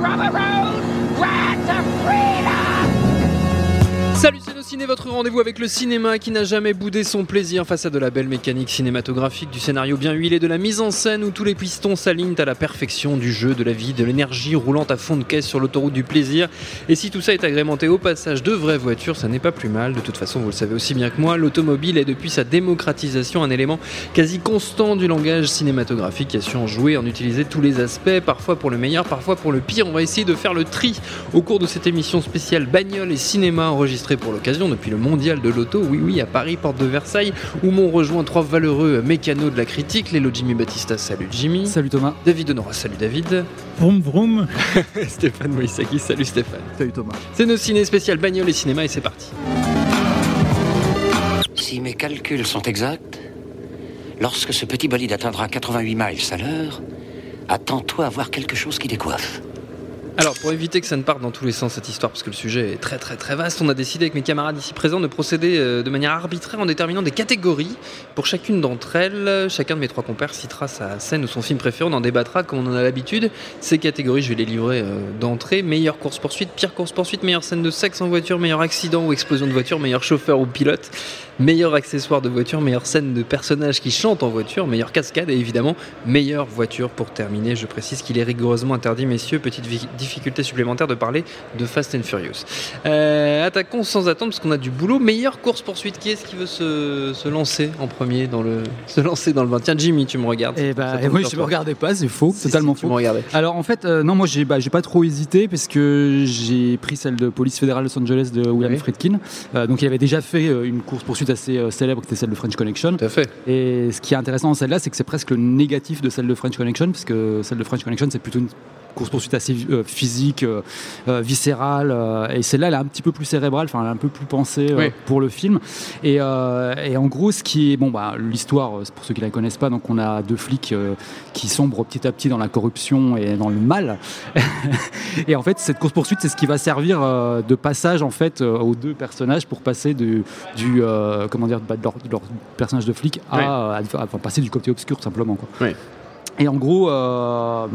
Rubber road! Ciné, votre rendez-vous avec le cinéma qui n'a jamais boudé son plaisir face à de la belle mécanique cinématographique, du scénario bien huilé, de la mise en scène où tous les pistons s'alignent à la perfection du jeu, de la vie, de l'énergie roulant à fond de caisse sur l'autoroute du plaisir. Et si tout ça est agrémenté au passage de vraies voitures, ça n'est pas plus mal. De toute façon, vous le savez aussi bien que moi, l'automobile est depuis sa démocratisation un élément quasi constant du langage cinématographique qui a su en jouer, en utiliser tous les aspects, parfois pour le meilleur, parfois pour le pire. On va essayer de faire le tri au cours de cette émission spéciale bagnole et cinéma enregistrée pour l'occasion depuis le mondial de l'auto, oui oui, à Paris, porte de Versailles, où m'ont rejoint trois valeureux mécanos de la critique, Lélo Jimmy Battista, salut Jimmy. Salut Thomas. David Honora, salut David. Vroom vroom. Stéphane Moïsaki, salut Stéphane. Salut Thomas. C'est nos ciné spécial bagnole et cinéma et c'est parti. Si mes calculs sont exacts, lorsque ce petit bolide atteindra 88 miles à l'heure, attends-toi à voir quelque chose qui décoiffe. Alors, pour éviter que ça ne parte dans tous les sens cette histoire, parce que le sujet est très très très vaste, on a décidé avec mes camarades ici présents de procéder euh, de manière arbitraire en déterminant des catégories. Pour chacune d'entre elles, chacun de mes trois compères citera sa scène ou son film préféré, on en débattra comme on en a l'habitude. Ces catégories, je vais les livrer euh, d'entrée. Meilleure course-poursuite, pire course-poursuite, meilleure scène de sexe en voiture, meilleur accident ou explosion de voiture, meilleur chauffeur ou pilote, meilleur accessoire de voiture, meilleure scène de personnage qui chante en voiture, meilleure cascade et évidemment meilleure voiture pour terminer. Je précise qu'il est rigoureusement interdit, messieurs, petite vi- difficulté supplémentaire de parler de Fast and Furious. Euh, attaquons sans attendre parce qu'on a du boulot. Meilleure course poursuite, qui est-ce qui veut se, se lancer en premier dans le se lancer dans le bain? Tiens Jimmy, tu me regardes. Ça bah, oui, je me regardais pas, c'est faux, Si, totalement si, tu faux. regardais. Alors en fait, euh, non, moi j'ai bah, pas trop hésité parce que j'ai pris celle de Police fédérale Los Angeles de William Oui. Friedkin. Euh, donc il avait déjà fait une course poursuite assez célèbre qui était celle de French Connection. Tout à fait. Et ce qui est intéressant dans celle-là, c'est que c'est presque le négatif de celle de French Connection, puisque celle de French Connection, c'est plutôt une course-poursuite assez euh, physique, euh, euh, viscérale, et celle-là, elle est un petit peu plus cérébrale, enfin, elle est un peu plus pensée Oui. pour le film. Et, et en gros, ce qui est, bon, bah, l'histoire, pour ceux qui la connaissent pas, donc on a deux flics qui sombrent petit à petit dans la corruption et dans le mal. et en fait, cette course-poursuite, c'est ce qui va servir de passage, en fait, aux deux personnages pour passer du, du comment dire, bah, de leur, de leur personnage de flic à, Ouais. à- à- à passer du côté obscur, simplement, quoi. Ouais. Et en gros, euh,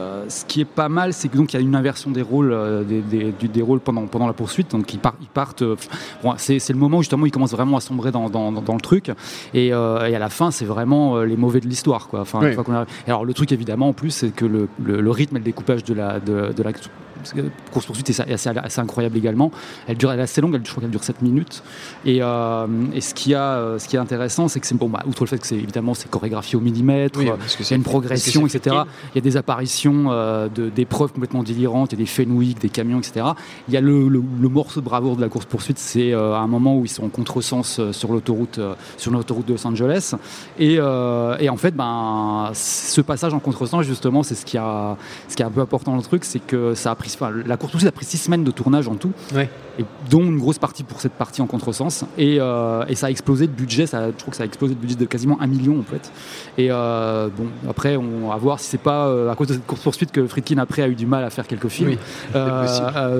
euh, ce qui est pas mal, c'est que donc il y a une inversion des rôles, euh, des, des- du- des rôles pendant, pendant la poursuite. Donc ils, par- ils partent. bon, c'est le moment où justement ils commencent vraiment à sombrer dans, dans, dans- dans le truc. Et, et à la fin, c'est vraiment les mauvais de l'histoire, quoi. Enfin, une fois alors le truc évidemment en plus, c'est que le, le- le rythme et le découpage de la de, de la course poursuite est assez, assez incroyable également. Elle dure, elle est assez longue, elle, je crois qu'elle dure 7 minutes. Et, euh, et ce qui a, euh, ce qui est intéressant, c'est que c'est bon, bah, outre le fait que c'est évidemment c'est chorégraphié au millimètre, Oui, euh, parce il y a une progression, parce etc. Il y a des apparitions euh, d'épreuves complètement délirantes, il y a des Fenwick, des camions, etc. Il y a le, le- le morceau de bravoure de la course poursuite, c'est euh, un moment où ils sont en contresens sur l'autoroute, sur l'autoroute de Los Angeles. Et, et en fait, ben, ce passage en contresens, justement, c'est ce qui a, ce qui est un peu important dans le truc, c'est que ça a pris, enfin, la course poursuite a pris six semaines de tournage en tout, Ouais. et dont une grosse partie pour cette partie en contresens. Et, euh, et ça a explosé de budget, ça, je trouve que ça a explosé de budget de quasiment un million en fait. Et euh, bon, après, on va voir si c'est pas euh, à cause de cette course poursuite que Friedkin après a eu du mal à faire quelques films. Oui,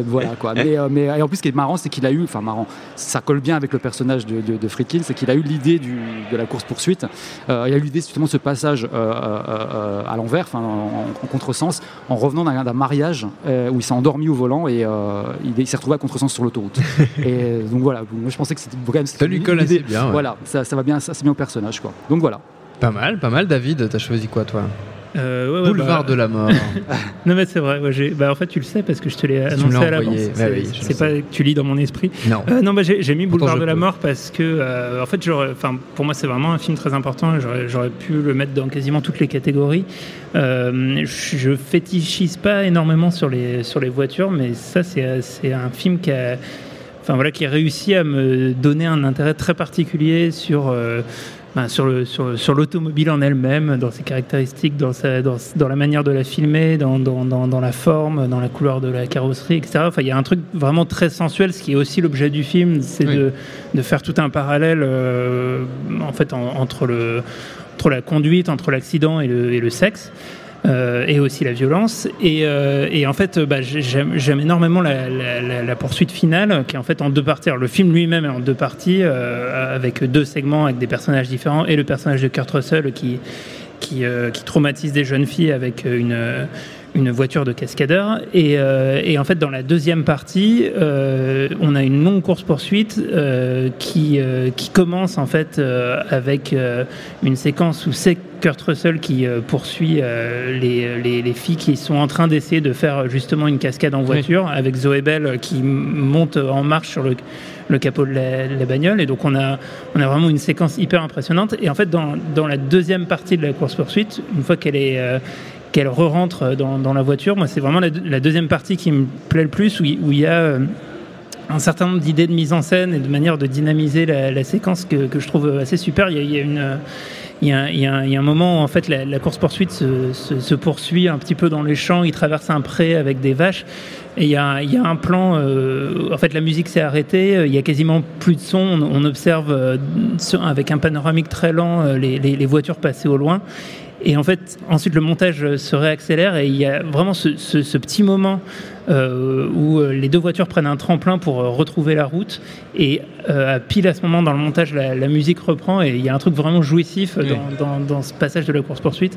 voilà quoi. Mais, mais et en plus, ce qui est marrant, c'est qu'il a eu, enfin marrant, ça colle bien avec le personnage de, de, de Friedkin, c'est qu'il a eu l'idée de la course poursuite. Il a eu l'idée justement de ce passage à l'envers, en, en contresens, en revenant d'un mariage où il s'est endormi au volant et euh, il, est- il s'est retrouvé à contresens sur l'autoroute. et donc voilà, moi je pensais que c'était quand même Ça lui colle assez bien, ouais. Voilà, ça, ça va bien, ça c'est bien au personnage quoi. Donc voilà. Pas mal, pas mal. David, t'as choisi quoi toi? Euh, ouais, ouais, Boulevard bah- de la mort. Non mais c'est vrai, ouais, bah, en fait tu le sais parce que je te l'ai annoncé à l'avance. C'est oui, pas que tu lis dans mon esprit. non. Euh, non, bah, j'ai mis Boulevard de la peux. mort parce que, euh, en fait, pour moi, c'est vraiment un film très important. J'aurais pu le mettre dans quasiment toutes les catégories. Euh, je, fétichise pas énormément sur les sur les voitures, mais ça, c'est c'est un film qui a, enfin voilà, qui a réussi à me donner un intérêt très particulier sur. euh, ben, sur le sur, sur l'automobile en elle-même, dans ses caractéristiques, dans, sa, dans, dans la manière de la filmer, dans, dans, dans, dans la forme, dans la couleur de la carrosserie, etc. Enfin, il y a un truc vraiment très sensuel, ce qui est aussi l'objet du film, c'est Oui. de, de faire tout un parallèle euh, en fait en- entre le entre la conduite, entre l'accident et le, et le sexe. Euh, et aussi la violence. Et, euh, et en fait, bah, j'ai- j'aime énormément la, la- la- la poursuite finale, qui est en fait en deux parties. Alors, le film lui-même est en deux parties, euh, avec deux segments, avec des personnages différents, et le personnage de Kurt Russell qui, qui, euh, qui traumatise des jeunes filles avec une, une voiture de cascadeur. Et, euh, et en fait, dans la deuxième partie, euh, on a une longue course-poursuite euh, qui, qui commence en fait avec une séquence où c'est Kurt Russell qui poursuit les, les, les filles qui sont en train d'essayer de faire justement une cascade en voiture, avec Zoé Bell qui monte en marche sur le, le capot de la, de la bagnole. Et donc on a, on a vraiment une séquence hyper impressionnante. Et en fait, dans, dans la deuxième partie de la course-poursuite, une fois qu'elle est... qu'elle re-rentre dans, la voiture. Moi, c'est vraiment la, deuxième partie qui me plaît le plus, où il y a euh, un certain nombre d'idées de mise en scène et de manière de dynamiser la, séquence que, je trouve assez super. Il y a, un- moment où en fait la, course poursuite se, poursuit un petit peu dans les champs. Il traverse un pré avec des vaches et il y a, un plan. euh, en fait, la musique s'est arrêtée. euh, Il y a quasiment plus de son. On, observe avec un panoramique très lent les, les- les voitures passer au loin. Et en fait, ensuite le montage se réaccélère et il y a vraiment ce, petit moment où euh, les deux voitures prennent un tremplin pour euh, retrouver la route. Et euh, à pile à ce moment dans le montage, la, la musique reprend et il y a un truc vraiment jouissif Oui. dans, dans- dans ce passage de la course poursuite.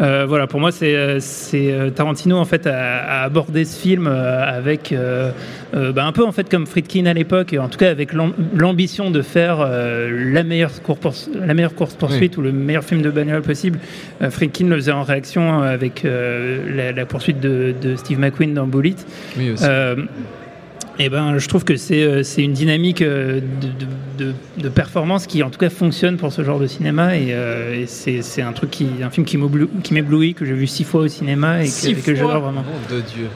Euh, voilà, pour moi, c'est euh, euh, Tarantino en fait a, a abordé ce film euh, avec euh, euh, bah, un peu en fait comme Friedkin à l'époque, et en tout cas avec l'am- l'ambition de faire euh, la meilleure course la meilleure course poursuite ou le meilleur film de bagnole possible. Euh, Friedkin le faisait en réaction avec euh, la, la poursuite de, de Steve McQueen dans Bullet. Oui, aussi. Euh, et ben, je trouve que c'est euh, c'est une dynamique euh, de, de- de- de performance qui, en tout cas, fonctionne pour ce genre de cinéma. Et, euh, et c'est c'est un truc qui, un film qui m'éblouit, que j'ai vu six fois au cinéma et Six que, que j'adore vraiment. Nom de Dieu.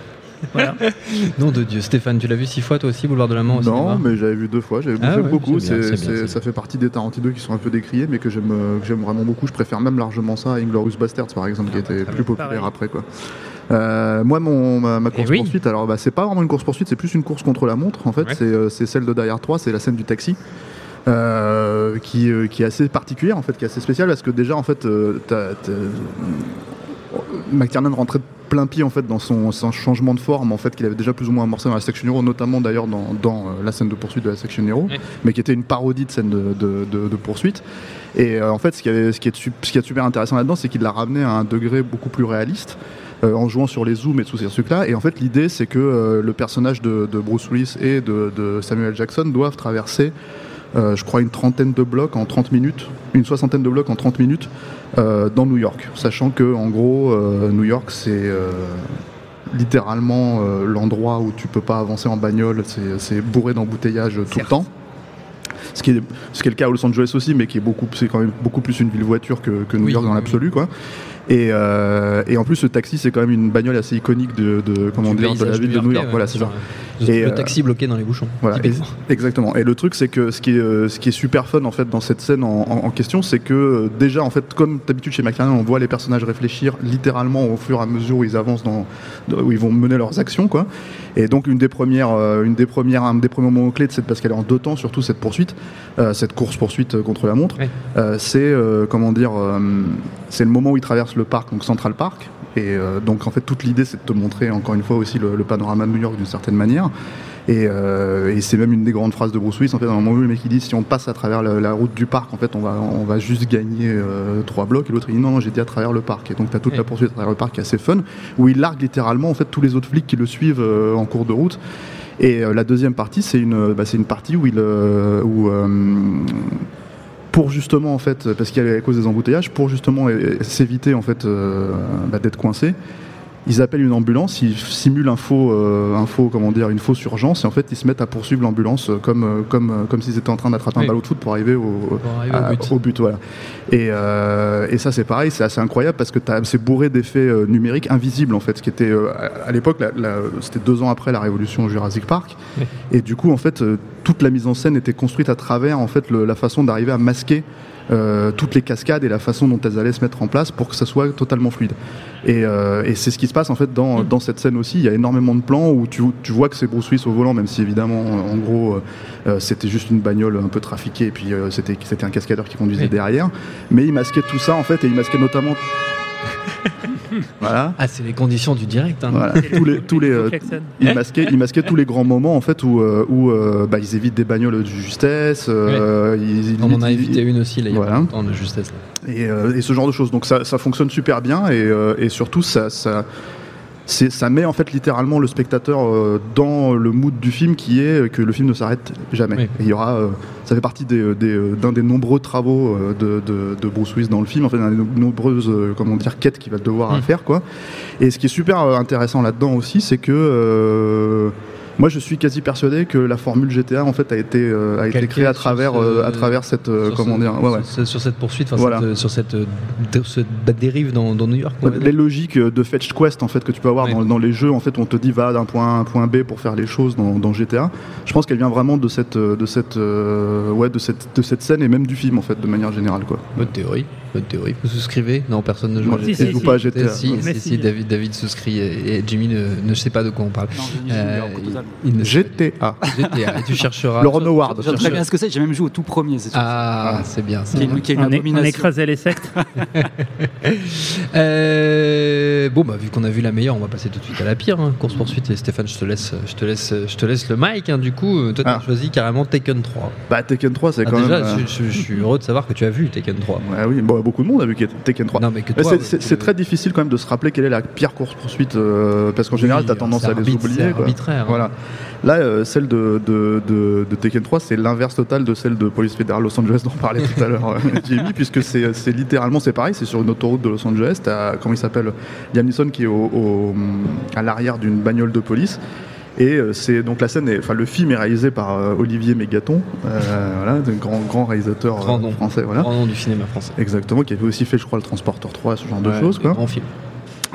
Voilà. Nom de Dieu. Stéphane, tu l'as vu six fois toi aussi, Boulevard de la Mort au Non, cinéma mais j'avais vu deux fois, j'avais Ah ouais, beaucoup. bien, ça fait partie des Tarantino qui sont un peu décriés, mais que j'aime vraiment beaucoup. Je préfère même largement ça à Inglorious Bastards, par exemple, qui était plus populaire Pareil. après. Quoi. Euh, moi, mon, ma, ma Eh course oui. poursuite, alors bah, c'est pas vraiment une course poursuite, c'est plus une course contre la montre. En fait, Ouais. c'est euh, c'est celle de Derrière 3, c'est la scène du taxi. euh, qui, qui est assez particulière en fait, qui est assez spéciale parce que déjà en fait, t'as- t'as- McTiernan rentrait plein pied en fait dans son, son changement de forme en fait qu'il avait déjà plus ou moins amorcé dans la Section Hero, notamment d'ailleurs dans, dans, euh, la scène de poursuite de la Section Hero, Ouais. mais qui était une parodie de scène de, de- de- de poursuite. Et euh, en fait, ce qui, avait- ce qui est, ce qui est super intéressant là-dedans, c'est qu'il l'a ramené à un degré beaucoup plus réaliste. Euh, en jouant sur les zooms et tous ces trucs-là. Et en fait, l'idée, c'est que euh, le personnage de, de Bruce Willis et de, de Samuel Jackson doivent traverser, euh, je crois, une trentaine de blocs en 30 minutes, une soixantaine de blocs en 30 minutes dans New York. Sachant que, en gros, New York, c'est littéralement l'endroit où tu peux pas avancer en bagnole, c'est bourré d'embouteillages tout le temps. Ce qui, est, ce qui est le cas à Los Angeles aussi, mais qui est beaucoup, c'est quand même beaucoup plus une ville voiture que, que New Oui, York dans oui, l'absolu, quoi. Et, euh, et en plus, ce taxi, c'est quand même une bagnole assez iconique de, de comment dire, de la ville de New York. Voilà, c'est ça. Le, Et, le euh, taxi bloqué dans les bouchons. Voilà, et- exactement. Et le truc, c'est que ce qui est, euh, ce qui est super fun en fait dans cette scène en, en- en question, c'est que euh, déjà en fait, comme d'habitude chez McLaren, on voit les personnages réfléchir littéralement au fur et à mesure où ils avancent dans, où ils vont mener leurs actions, quoi. Et donc une des premières, une des premières, un des premiers moments clés de cette, parce qu'elle est en deux temps, surtout cette poursuite, euh, cette course poursuite contre la montre, euh, c'est euh, comment dire, c'est le moment où ils traversent le parc, donc Central Park. Et euh, donc en fait toute l'idée c'est de te montrer encore une fois aussi le, le panorama de New York d'une certaine manière. Et, euh, et c'est même une des grandes phrases de Bruce Willis en fait dans le moment où le mec il dit si on passe à travers la, la route du parc en fait on va on va juste gagner euh, trois blocs. Et l'autre il dit non non j'ai dit à travers le parc. Et donc t'as toute la poursuite à travers le parc qui est assez fun où il largue littéralement en fait tous les autres flics qui le suivent en cours de route. Et la deuxième partie c'est une bah, une partie où il où pour justement en fait, parce qu'il y avait à cause des embouteillages, pour justement s'éviter en fait euh, bah, d'être coincé. Ils appellent une ambulance, ils simulent un faux, euh, un faux, comment dire, une fausse urgence et en fait ils se mettent à poursuivre l'ambulance euh, comme, euh, comme, comme s'ils étaient en train d'attraper Oui. un ballon de foot pour arriver au, Pour arriver au à- but. au but, voilà. Et, euh, et ça c'est pareil, c'est assez incroyable parce que c'est bourré d'effets numériques invisibles en fait, ce qui était à l'époque, c'était deux ans après la révolution Jurassic Park, Oui. et du coup en fait toute la mise en scène était construite à travers en fait le- la façon d'arriver à masquer euh, toutes les cascades et la façon dont elles allaient se mettre en place pour que ça soit totalement fluide. Et, euh, et c'est ce qui se passe en fait dans, dans cette scène aussi. Il y a énormément de plans où tu, tu vois que c'est Bruce Willis au volant, même si évidemment, en gros, euh, euh, c'était juste une bagnole un peu trafiquée et puis euh, c'était c'était un cascadeur qui conduisait Oui. derrière. Mais il masquait tout ça en fait et il masquait notamment. Voilà. Ah, c'est les conditions du direct. hein. Voilà, tous les, tous les, euh, Klaxon. il masquait, il masquait tous les grands moments en fait où, euh, où euh, bah, ils évitent des bagnoles de justesse. euh, ils- ils- On en a ils- évité une aussi, là, il y a Voilà. pas longtemps, de justesse. et, euh, et ce genre de choses. Donc ça, ça fonctionne super bien et, euh, et surtout ça, ça met en fait littéralement le spectateur euh, dans le mood du film qui est que le film ne s'arrête jamais. Oui. Et il y aura, euh, ça fait partie des, des, euh, d'un des nombreux travaux euh, de, de, de Bruce Willis dans le film, en fait, d'un des no- nombreuses euh, comment dire quêtes qu'il va devoir Mm. faire quoi. Et ce qui est super euh, intéressant là-dedans aussi, c'est que euh, moi, je suis quasi persuadé que la formule GTA en fait a été euh, a été créée à travers ce- euh, à travers cette euh, Sur comment ce- dire ouais, ouais. Sur, sur cette poursuite, Voilà. cette, sur cette, dé- cette dérive dans, dans New York. les logiques de fetch quest en fait que tu peux avoir dans, dans les jeux en fait on te dit va d'un point A à un point B pour faire les choses dans, dans GTA je pense qu'elle vient vraiment de cette de cette ouais de cette de cette scène et même du film en fait de manière générale quoi Bonne théorie. Bonne théorie. Vous souscrivez Non, personne ne joue Moi, à Si, joue si, pas à si. GTA Si, si, si. si, David, David souscrit et, et Jimmy ne, ne sait pas de quoi on parle. Non, Euh, il GTA. GTA. Et tu chercheras. le Ron Howard Je sais très bien ce que c'est, j'ai même joué au tout premier. Ah, c'est bien. ça. Qui est une- qui est une On, écrasait les sectes. Euh, bon, bah, vu qu'on a vu la meilleure, on va passer tout de suite à la pire. hein. Course poursuite. Et Stéphane, je te laisse, je te laisse, je te laisse le mic. hein. Du coup, euh, toi, tu as Ah. choisi carrément Taken 3. bah Tekken 3 c'est Ah, quand déjà, même euh, je, je- je suis heureux de savoir que tu as vu Taken 3. ouais, oui bon, beaucoup de monde a vu Tekken 3 Non, mais que Mais toi, c'est- très difficile quand même de se rappeler quelle est la pire course poursuite euh, parce qu'en général tu as tendance à les oublier quoi. arbitraire, hein. voilà. Là euh, celle de, de, de, de Tekken 3 c'est l'inverse total de celle de Police Fédérale Los Angeles dont on parlait tout à l'heure euh, Jimmy puisque c'est c'est littéralement c'est pareil c'est sur une autoroute de Los Angeles. T'as comment il s'appelle? Liam Neeson qui est au, au- à l'arrière d'une bagnole de police et euh, c'est donc la scène, est, enfin le film est réalisé par euh, Olivier Mégaton, euh, voilà, un grand grand réalisateur Grand nom. français, voilà. Grand nom du cinéma français. Exactement, qui avait aussi fait, je crois, le Transporteur 3, ce genre de choses, quoi. grands films.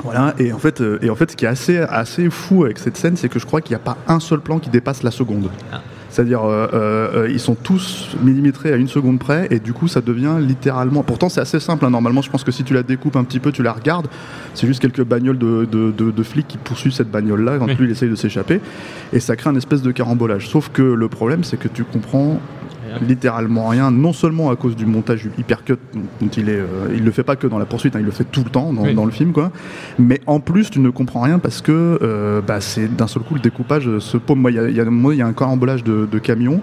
Voilà, et en fait, et en fait, ce qui est assez, assez fou avec cette scène, c'est que je crois qu'il n'y a pas un seul plan qui dépasse la seconde. Ah. C'est-à-dire, euh, euh, euh, ils sont tous millimétrés à une seconde près, et du coup, ça devient littéralement. Pourtant, c'est assez simple. hein. Normalement, je pense que si tu la découpes un petit peu, tu la regardes, c'est juste quelques bagnoles de, de, de- de flics qui poursuivent cette bagnole-là quand Oui. lui il essaye de s'échapper, et ça crée un espèce de carambolage. Sauf que le problème, c'est que tu comprends Rien. littéralement rien, non seulement à cause du montage hyper cut dont il est, euh, il le fait pas que dans la poursuite, hein, il le fait tout le temps dans, Oui. dans le film, quoi. Mais en plus, tu ne comprends rien parce que euh, bah, c'est d'un seul coup le découpage se paume. Moi, il y y a un moment, il y a un carambolage de, de camions.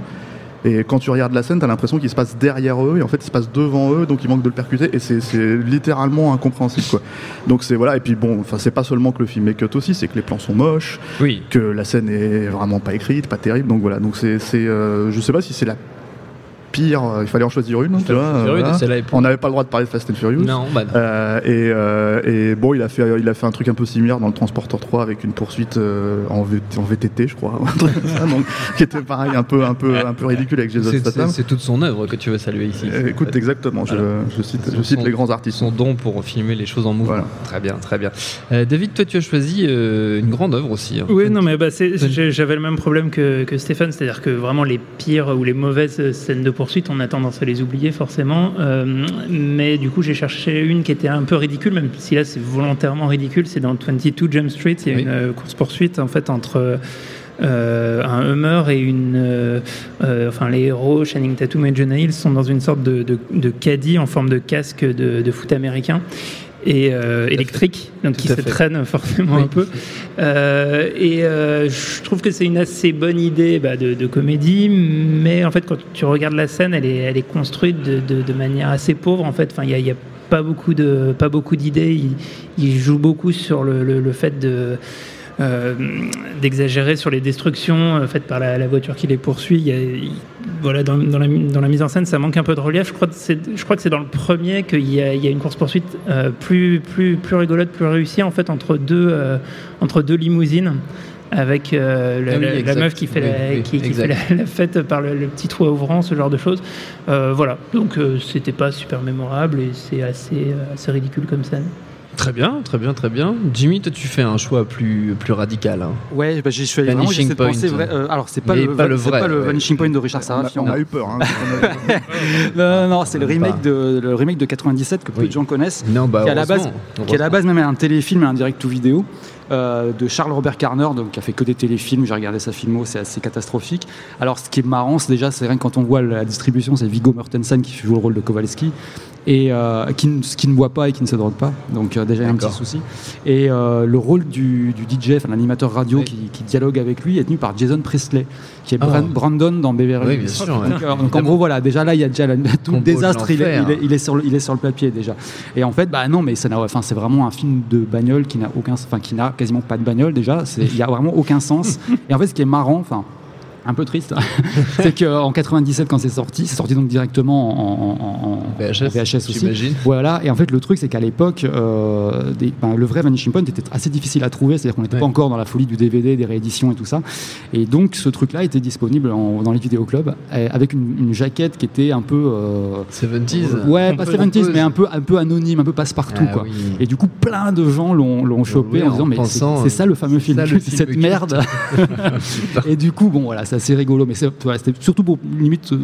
Et quand tu regardes la scène, t'as l'impression qu'il se passe derrière eux, et en fait, il se passe devant eux, donc il manque de le percuter, et c'est littéralement incompréhensible, quoi. Donc c'est voilà, et puis bon, enfin, c'est pas seulement que le film est cut aussi, c'est que les plans sont moches, Oui. que la scène est vraiment pas écrite, pas terrible. Donc voilà, donc c'est, c'est, euh, je sais pas si c'est la pire. euh, il fallait en choisir une, tu vois. euh, voilà. On n'avait pas le droit de parler de Fast and Furious. Non, bah non. Euh, et, euh, et bon, il a fait, il a fait un truc un peu similaire dans le Transporteur 3 avec une poursuite euh, en, V- en VTT, je crois, donc, qui était pareil, un peu, un peu, un peu ridicule avec Jason C'est- Statham. C'est toute son œuvre que tu veux saluer ici. Euh, Écoute, exactement. Je, Voilà. je cite, je cite son- les grands artistes. Son don pour filmer les choses en mouvement. Voilà. Très bien, très bien. Euh, David, toi, tu as choisi euh, une grande œuvre aussi. hein. Oui, non, mais bah, j'avais le même problème que, que Stéphane, c'est-à-dire que vraiment les pires ou les mauvaises scènes de poursuite, on a tendance à les oublier forcément. Euh, mais du coup, j'ai cherché une qui était un peu ridicule, même si là c'est volontairement ridicule. C'est dans 22 Jump Street, il y a Oui. une course-poursuite en fait entre. euh, un Hummer et une. euh, euh, enfin, les héros, Channing Tatum et Jonah Hill, sont dans une sorte de, de, de caddie en forme de casque de, de foot américain et euh, électrique, donc Tout qui se fait. traîne forcément Oui. un peu. Euh, et euh, je trouve que c'est une assez bonne idée bah, de, de comédie, mais en fait, quand tu regardes la scène, elle est, elle est construite de, de- de manière assez pauvre. En fait, enfin, il y a, y a pas beaucoup de pas beaucoup d'idées. Il, il joue beaucoup sur le, le- le fait de d'exagérer sur les destructions euh, faites par la, la voiture qui les poursuit. Il y a- il- voilà, dans, dans la, dans la mise en scène, ça manque un peu de relief. Je crois que c'est, je crois que c'est dans le premier qu'il y a, il y a une course-poursuite euh, plus, plus, plus rigolote, plus réussie, en fait, entre deux, euh, entre deux limousines. Avec euh, la, Ah oui, la meuf qui fait, Oui, la, oui, qui, qui exact. fait la, la fête par le, le petit trou ouvrant, ce genre de choses. Euh, voilà, donc euh, c'était pas super mémorable et c'est assez, euh, assez ridicule comme scène. Très bien, très bien, très bien. Jimmy, toi, tu fais un choix plus, plus radical. hein. Ouais, bah, suis allé Vanishing vraiment, j'essaie de Point. penser vrai- euh, alors c'est pas, pas le vrai, pas le. Vanishing Point de Richard Sarafian. on a eu peur. hein, Non, non, non, c'est le remake pas. de le remake de 97 que peu Oui. de gens connaissent. Non, bah, qui à la base, qui à la base même est un téléfilm et un direct to vidéo euh, de Charles Robert Carner, donc qui a fait que des téléfilms. J'ai regardé sa filmo, c'est assez catastrophique. Alors, ce qui est marrant, c'est déjà, c'est rien que quand on voit la distribution, c'est Viggo Mortensen qui joue le rôle de Kowalski et euh, qui, ne- qui ne boit pas et qui ne se drogue pas. Donc euh, déjà il y a un petit souci. Et euh, le rôle du, du DJ, enfin l'animateur radio Oui. qui, qui dialogue avec lui, est tenu par Jason Presley, qui est Ah. Bran- Brandon dans Beverly Oui, bien sûr, ouais. Euh, donc, en gros voilà, déjà là il y a déjà la- tout le désastre, il est, l'enfer. il est- il est sur le, il est sur le papier déjà. Et en fait, bah non, mais ça n'a- enfin, c'est vraiment un film de bagnole qui n'a aucun, enfin qui n'a quasiment pas de bagnole déjà. Il y a vraiment aucun sens. Et en fait, ce qui est marrant, enfin un peu triste, c'est qu'en 97 quand c'est sorti, c'est sorti donc directement en, en- en- VHS, VHS aussi. Voilà, et en fait le truc c'est qu'à l'époque, euh, ben, le vrai Vanishing Point était assez difficile à trouver, c'est-à-dire qu'on n'était Ouais. pas encore dans la folie du DVD, des rééditions et tout ça. Et donc ce truc-là était disponible en- dans les vidéoclubs euh, avec une, une jaquette qui était un peu... euh, 70s. ouais, pas Pompeuse. 70s, mais un peu, un peu anonyme, un peu passe-partout. Ah quoi. oui. Et du coup, plein de gens l'ont chopé Oui, en disant mais c'est ça le fameux film, c'est cette merde. et du coup, bon voilà, c'est assez rigolo, mais c'est voilà, surtout pour limite euh,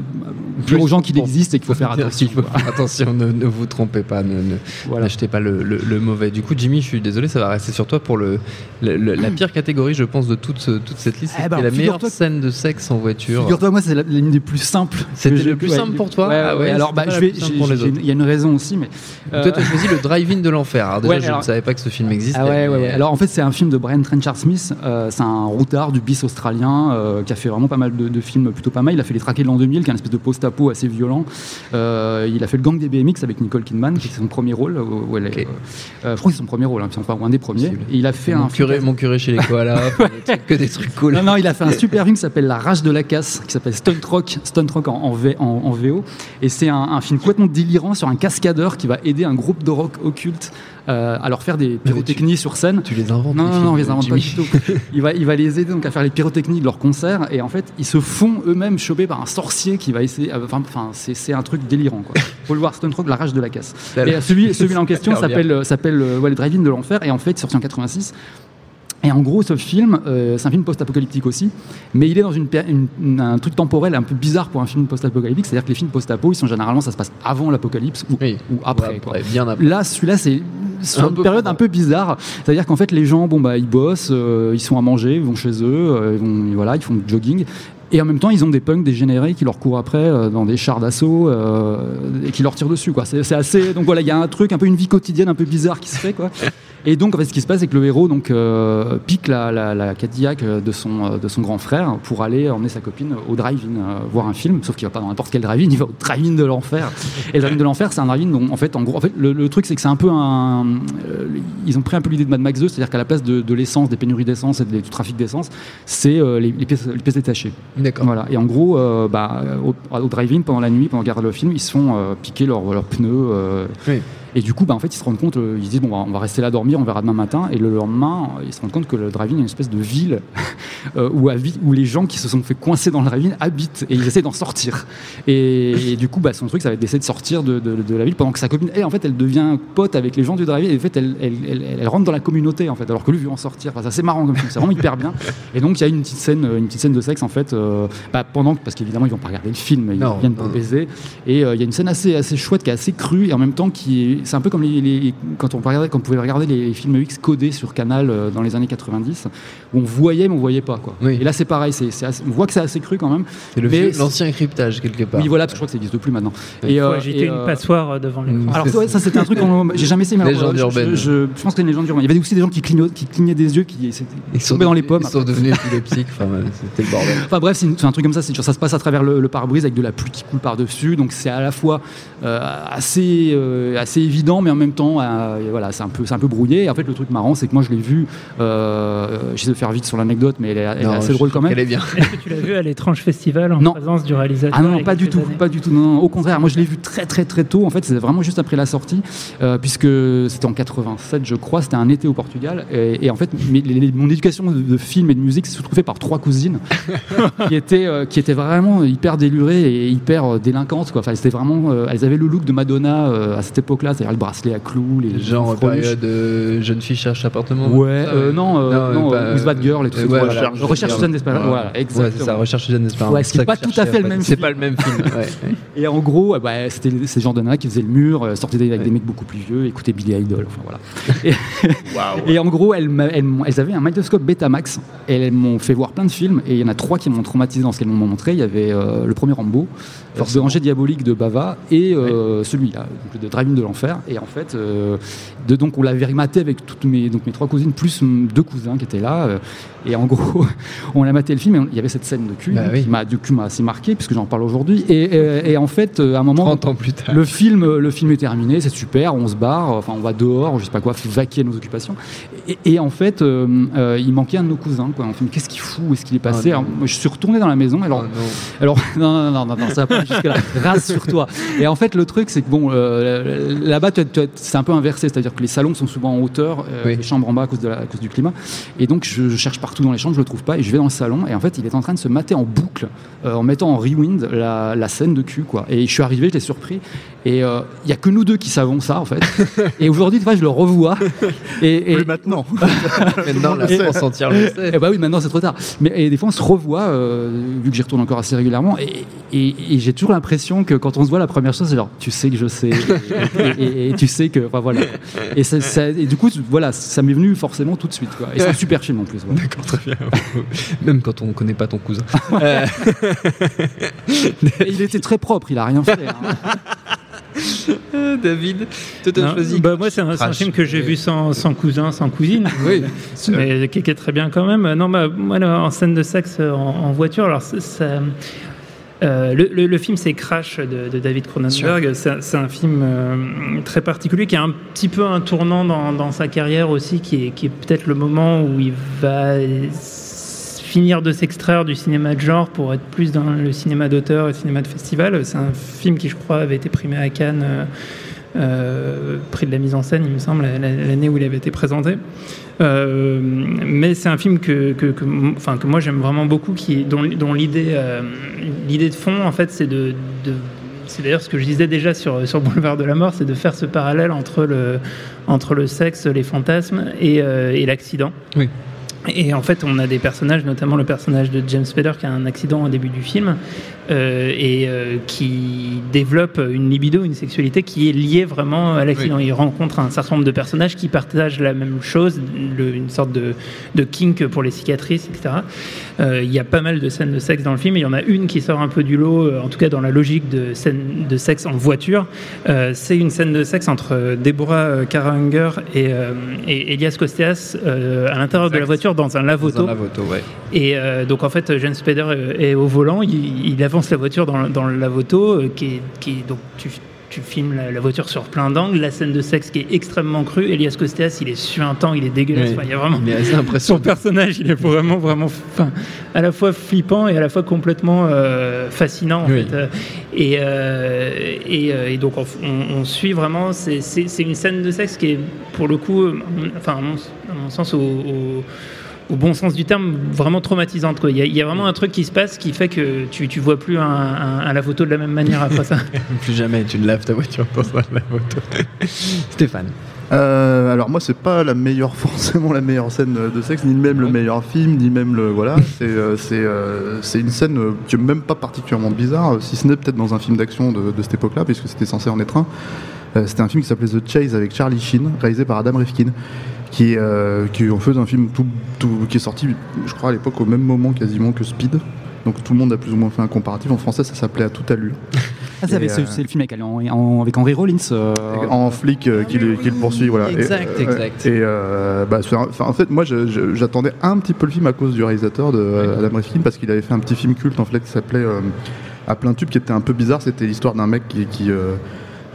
dire aux gens qu'il existe et qu'il faut faire attention. faut faire attention, ne, ne vous trompez pas, ne, ne- Voilà. n'achetez pas le, le- le mauvais. Du coup, Jimmy, je suis désolé, ça va rester sur toi pour le, le- le- la pire catégorie, je pense, de toute, toute cette liste. Eh ben, la meilleure scène de sexe en voiture. Figure-toi, moi, c'est la- l'une des plus simples. C'était le plus simple pour toi Ouais, Ah ouais, alors, bah, je vais. Il y a une raison aussi, mais. Toi, euh, tu as choisi le drive-in de l'enfer. Alors déjà, je ne savais pas que ce film existait. Ah mais-. Alors en fait, c'est un film de Brian Trenchard Smith. Euh, c'est un routard du bis australien euh, qui a fait vraiment pas mal de, de films plutôt pas mal. Il a fait Les Traqués de l'an 2000, qui est un espèce de post-apo assez violent. Euh, il a fait Le Gang des BMX avec Nicole Kidman, qui est son premier rôle. où- où elle est, Ok. euh, euh, je crois que c'est son premier rôle, hein, enfin, ou un des premiers. Et il a fait mon, un curé, mon curé chez les koalas, que des trucs cool. non, non, il a fait un super film qui s'appelle La Rage de la Casse, qui s'appelle Stunt Rock, Stunt Rock en, en, V- en- en VO. Et c'est un, un film complètement délirant sur un cascadeur qui va aider un groupe de rock occulte euh, à leur faire des pyrotechnies sur scène. Tu les inventes Non, non, non, ils les inventent pas du tout. Il va, il va les aider donc à faire les pyrotechnies de leur concert et en fait ils se font eux-mêmes choper par un sorcier qui va essayer. euh, Enfin, enfin c'est, c'est un truc délirant quoi. Faut le voir, Stone Rock, la rage de la casse. Et euh, celui, celui en question s'appelle, euh, s'appelle le Drive-In de l'enfer et en fait sorti en 86. Et en gros, ce film, euh, c'est un film post-apocalyptique aussi, mais il est dans une, une- un truc temporel un peu bizarre pour un film post-apocalyptique. C'est-à-dire que les films post-apo, ils sont généralement, ça se passe avant l'apocalypse ou, Oui. ou après. Ouais, quoi. ouais, bien après. Là, celui-là, c'est sur Un une période un peu bizarre. C'est-à-dire qu'en fait, les gens, bon, bah, ils bossent, euh, ils sont à manger, ils vont chez eux, euh, ils, vont, voilà, ils font du jogging. Et en même temps, ils ont des punks dégénérés qui leur courent après euh, dans des chars d'assaut euh, et qui leur tirent dessus. Quoi. C'est assez. Donc voilà, il y a un truc, un peu une vie quotidienne un peu bizarre qui se fait. Quoi. Et donc, en fait, ce qui se passe, c'est que le héros donc, euh, pique la, la, la Cadillac de son, euh, de son grand frère pour aller emmener sa copine au drive-in euh, voir un film. Sauf qu'il va pas dans n'importe quel drive-in, il va au drive-in de l'enfer. Et le drive-in de l'enfer, c'est un drive-in dont, en fait, en gros, en fait, le, le truc, c'est que c'est un peu un. euh, ils ont pris un peu l'idée de Mad Max 2, c'est-à-dire qu'à la place de, de l'essence, des pénuries d'essence et de- du trafic d'essence, c'est euh, les, les pièces, les pièces détachées. D'accord. Voilà. Et en gros, euh, bah, au, au drive-in, pendant la nuit, pendant qu'ils regardent le film, ils se font euh, piquer leurs pneus. euh, Oui. Et du coup, bah, en fait, ils se rendent compte, euh, ils se disent, bon, bah, on va rester là dormir, on verra demain matin. Et le lendemain, ils se rendent compte que le drive-in est une espèce de ville euh, où, les gens qui se sont fait coincer dans le drive-in habitent et ils essaient d'en sortir. Et, et du coup, bah, son truc, ça va être d'essayer de sortir de, de- de la ville pendant que sa copine, elle, en fait, elle devient pote avec les gens du drive-in. Et en fait, elle, elle, elle- elle rentre dans la communauté, en fait, alors que lui veut en sortir. Enfin, c'est assez marrant comme film, c'est vraiment hyper bien. Et donc, il y a une petite scène, une petite scène de sexe, en fait, euh, bah, pendant que- parce qu'évidemment, ils vont pas regarder le film, ils Non, viennent pour baiser. Et euh, il y a une scène assez, assez chouette qui est assez crue et en même temps qui est. C'est un peu comme les, les- quand, on regardait, quand on pouvait regarder les films X codés sur Canal euh, dans les années 90, où on voyait mais on voyait pas. Quoi. Oui. Et là, c'est pareil, c'est, c'est assez- on voit que c'est assez cru quand même. C'est le Mais vieux- l'ancien cryptage, quelque part. Oui, voilà, parce que je crois que ça n'existe plus maintenant. Il faut euh, agiter et, une euh, passoire devant l'écran. alors ouais, ça c'était un truc qu'on j'ai jamais essayé mais alors, Légende euh, je- urbaine. Je, je- je pense que c'est une légende urbaine. Il y avait aussi des gens qui clignaient, qui clignaient des yeux qui Ils sont tombés dans les pommes. Ils sont devenus épileptiques. Enfin, c'était le bordel. Enfin bref, c'est une- c'est un truc comme ça, c'est- ça se passe à travers le, le pare-brise avec de la pluie qui coule par-dessus, donc c'est à la fois euh, assez, euh, assez évident, mais en même temps, euh, voilà, c'est un peu, c'est un peu brouillé. Et en fait, le truc marrant, c'est que moi, je l'ai vu. Euh, J'essaie de faire vite sur l'anecdote, mais elle est, elle assez drôle quand même. qu'elle est bien. Est-ce que tu l'as vu à l'étrange festival en Non. présence du réalisateur Ah non, pas du tout, années pas du tout. Non, non, au contraire, moi je l'ai vu très très très tôt. En fait, c'était vraiment juste après la sortie, euh, puisque c'était en 87, je crois. C'était un été au Portugal, et, et en fait, mes- les- les- mon éducation de, de film et de musique se trouvait par trois cousines qui étaient euh, qui étaient vraiment hyper délurées et hyper euh, délinquantes. Quoi. Enfin, c'était vraiment, euh, elles avaient le look de Madonna euh, à cette époque-là, c'est-à-dire le bracelet à clous, les Genre période euh, jeune fille cherche appartement. Ouais, ça, euh, non, euh, non, With Bad Girl et tout ça. ouais, Voilà. recherche, Suzanne Ouais. voilà, Ouais, c'est exactement. ça, recherche Suzanne. Ouais, C'est pas tout à fait le même C'est film. pas le même film. Et en gros, euh, bah, c'était ces gens de nana qui faisaient le mur, euh, sortaient avec des mecs beaucoup plus vieux, écoutaient Billy Idol, enfin voilà. Et, en gros, elles, avaient un magnétoscope Betamax et elles m'ont fait voir plein de films. Et il y en a trois qui m'ont traumatisé dans ce qu'elles m'ont montré. Il y avait euh, le premier Rambo, Force de rangée diabolique de Bava et celui-là, donc, de Driving de l'enfer. Et en fait, euh, de, donc on l'avait maté avec toutes mes, donc mes trois cousines plus deux cousins qui étaient là. euh, et en gros, on a maté le film et on- il y avait cette scène de cul Bah oui. qui m'a du m'a assez marqué puisque j'en parle aujourd'hui. Et, et- et en fait, euh, à un moment, 30 ans plus tard. le film, le film est terminé, c'est super, on se barre, enfin on va dehors, je sais pas quoi, vaquer à nos occupations. Et, et en fait, euh, euh, il manquait un de nos cousins. Quoi. On fait, qu'est-ce qu'il fout est-ce qu'il est passé Oh non. Alors, moi, Je suis retourné dans la maison. Alors, Oh non. alors non, non, non, non, ça va pas jusque là. Rase sur toi. Et en fait, le truc, c'est que bon, euh, as- tu as- c'est un peu inversé, c'est-à-dire que les salons sont souvent en hauteur, euh, Oui. les chambres en bas à cause, de la- à cause du climat. Et donc, je, je cherche partout dans les chambres, je le trouve pas, et je vais dans le salon, et en fait, il est en train de se mater en boucle, euh, en mettant en rewind la, la scène de cul, quoi. Et je suis arrivé, je l'ai surpris, et euh, il y a que nous deux qui savons ça, en fait. et aujourd'hui, tu vois, je le revois. Et, et- Plus maintenant. Maintenant, la Et- le sait. bah oui, maintenant c'est trop tard. Mais et des fois on se revoit, euh, vu que j'y retourne encore assez régulièrement, et, et- et j'ai toujours l'impression que quand on se voit la première chose, c'est genre tu sais que je sais, et, et- et tu sais que, enfin voilà. Et, ça- ça- et du coup, voilà, ça m'est venu forcément tout de suite. Quoi. Et c'est un super film en plus. voilà. D'accord, très bien. Même quand on connaît pas ton cousin. Euh, il était très propre, il a rien fait. hein. euh, David, toi t'as choisi. bah, moi, c'est un, film que j'ai vu sans, sans cousin, sans cousine. Oui. mais qui, qui est très bien quand même. Non, bah, moi, en scène de sexe en, en voiture, alors ça. Euh, le, le- le film c'est Crash de, de David Cronenberg. C'est un- film euh, très particulier qui a un petit peu un tournant dans, dans sa carrière aussi, qui est, qui est peut-être le moment où il va finir de s'extraire du cinéma de genre pour être plus dans le cinéma d'auteur et le cinéma de festival. C'est un film qui, je crois, avait été primé à Cannes. euh, euh, prix de la mise en scène, il me semble, la- la- l'année où il avait été présenté. Euh, mais c'est un film que, enfin, que moi j'aime vraiment beaucoup, dont, l'idée, euh, l'idée de fond, en fait, c'est de, c'est d'ailleurs ce que je disais déjà sur, Boulevard de la Mort, c'est de faire ce parallèle entre le, entre le sexe, les fantasmes et, euh, et l'accident. Oui. Et en fait, on a des personnages, notamment le personnage de James Spader qui a un accident au début du film euh, et euh, qui développe une libido, une sexualité qui est liée vraiment à l'accident. Il rencontre un certain nombre de personnages qui partagent la même chose, le- une sorte de, de kink pour les cicatrices, etc. Euh, il y a pas mal de scènes de sexe dans le film. et Il y en a une qui sort un peu du lot, en tout cas dans la logique de scène de sexe en voiture. C'est une scène de sexe entre Deborah Karanger et, et Elias Kosteas euh, à l'intérieur de la Exact. Voiture dans un lavoto. Dans la voto, ouais. Et euh, donc en fait, James Spader est, au volant, il, il avance la voiture dans, le- dans le lavoto, euh, qui est, qui est- donc tu, tu filmes la, la voiture sur plein d'angles, la scène de sexe qui est extrêmement crue. Elias Kosteas, il est suintant, il est dégueulasse. Oui. Enfin, il y a vraiment Il son personnage, il est vraiment, vraiment, enfin, à la fois flippant et à la fois complètement euh, fascinant. En Oui. fait. Et, euh, et, euh, et donc on, on- on suit vraiment. C'est une scène de sexe qui est, pour le coup, enfin, à mon, à mon sens, au, au- au bon sens du terme, vraiment traumatisante. Il y, a, il y a vraiment un truc qui se passe qui fait que tu, tu vois plus un, un- un lavoto de la même manière après ça. Plus jamais tu ne laves ta voiture dans la voto. Stéphane. Euh, alors moi c'est pas la meilleure forcément la meilleure scène de sexe ni même le meilleur film ni même le voilà c'est euh, c'est euh, c'est une scène qui est même pas particulièrement bizarre si ce n'est peut-être dans un film d'action de, de cette époque-là puisque c'était censé en être un c'était un film qui s'appelait The Chase avec Charlie Sheen réalisé par Adam Rifkin qui euh, qui en fait un film tout, tout qui est sorti je crois à l'époque au même moment quasiment que Speed donc tout le monde a plus ou moins fait un comparatif en français ça s'appelait à toute allure Ah, c'est euh, c'est le film avec, en- avec Henry Rollins. euh, en flic euh, qui, le, poursuit voilà Exact, et, euh, exact. et euh, bah, un- en fait moi j'attendais un petit peu le film à cause du réalisateur de euh, Adam Rifkin parce qu'il avait fait un petit film culte en fait qui s'appelait euh, à plein tube qui était un peu bizarre c'était l'histoire d'un mec qui, qui,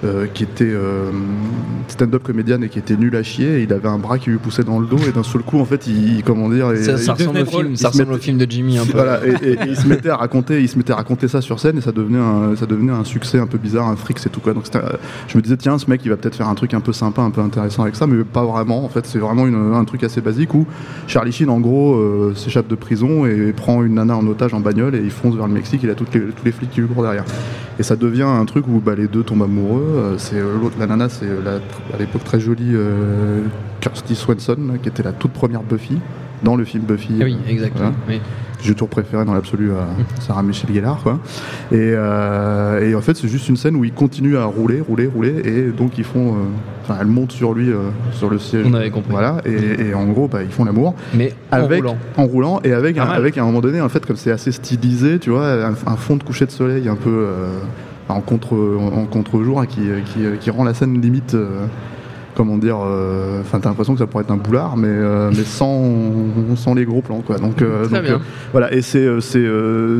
euh, qui était euh, stand-up comédienne et qui était nul à chier. Et il avait un bras qui lui poussait dans le dos et d'un seul coup, en fait, il, il- comment dire, Ça, il- ça ressemble, au film, il ça se ressemble met- au film de Jimmy un peu. voilà, et, et- et il se mettait à raconter, il se mettait à raconter ça sur scène et ça devenait un, ça devenait un succès un peu bizarre, un fric, c'est tout quoi. Donc euh, je me disais tiens, ce mec il va peut-être faire un truc un peu sympa, un peu intéressant avec ça, mais pas vraiment. En fait, c'est vraiment une- un truc assez basique où Charlie Sheen en gros euh, s'échappe de prison et prend une nana en otage en bagnole et il fonce vers le Mexique. Il a toutes les, tous les flics qui lui courent derrière. Et ça devient un truc où bah, les deux tombent amoureux. Euh, C'est euh, l'autre, la nana, c'est euh, à l'époque très jolie Kirsty Swanson, là, qui était la toute première Buffy dans le film Buffy. Oui, exactement. voilà. oui. j'ai toujours préféré dans l'absolu à Sarah Michel Gellar quoi. Et, euh, et en fait c'est juste une scène où il continue à rouler, rouler, rouler et donc ils font, euh, enfin elle monte sur lui euh, sur le siège. On avait compris. Voilà et, et en gros bah, ils font l'amour Mais en roulant. en roulant et avec un, avec à un moment donné en fait comme c'est assez stylisé tu vois un, un fond de coucher de soleil un peu en contre contre-jour hein, qui, qui, qui rend la scène limite euh, comment dire euh, enfin t'as l'impression que ça pourrait être un boulard mais euh, mais sans sans les gros plans quoi donc, euh, Très donc, bien. euh, voilà et c'est c'est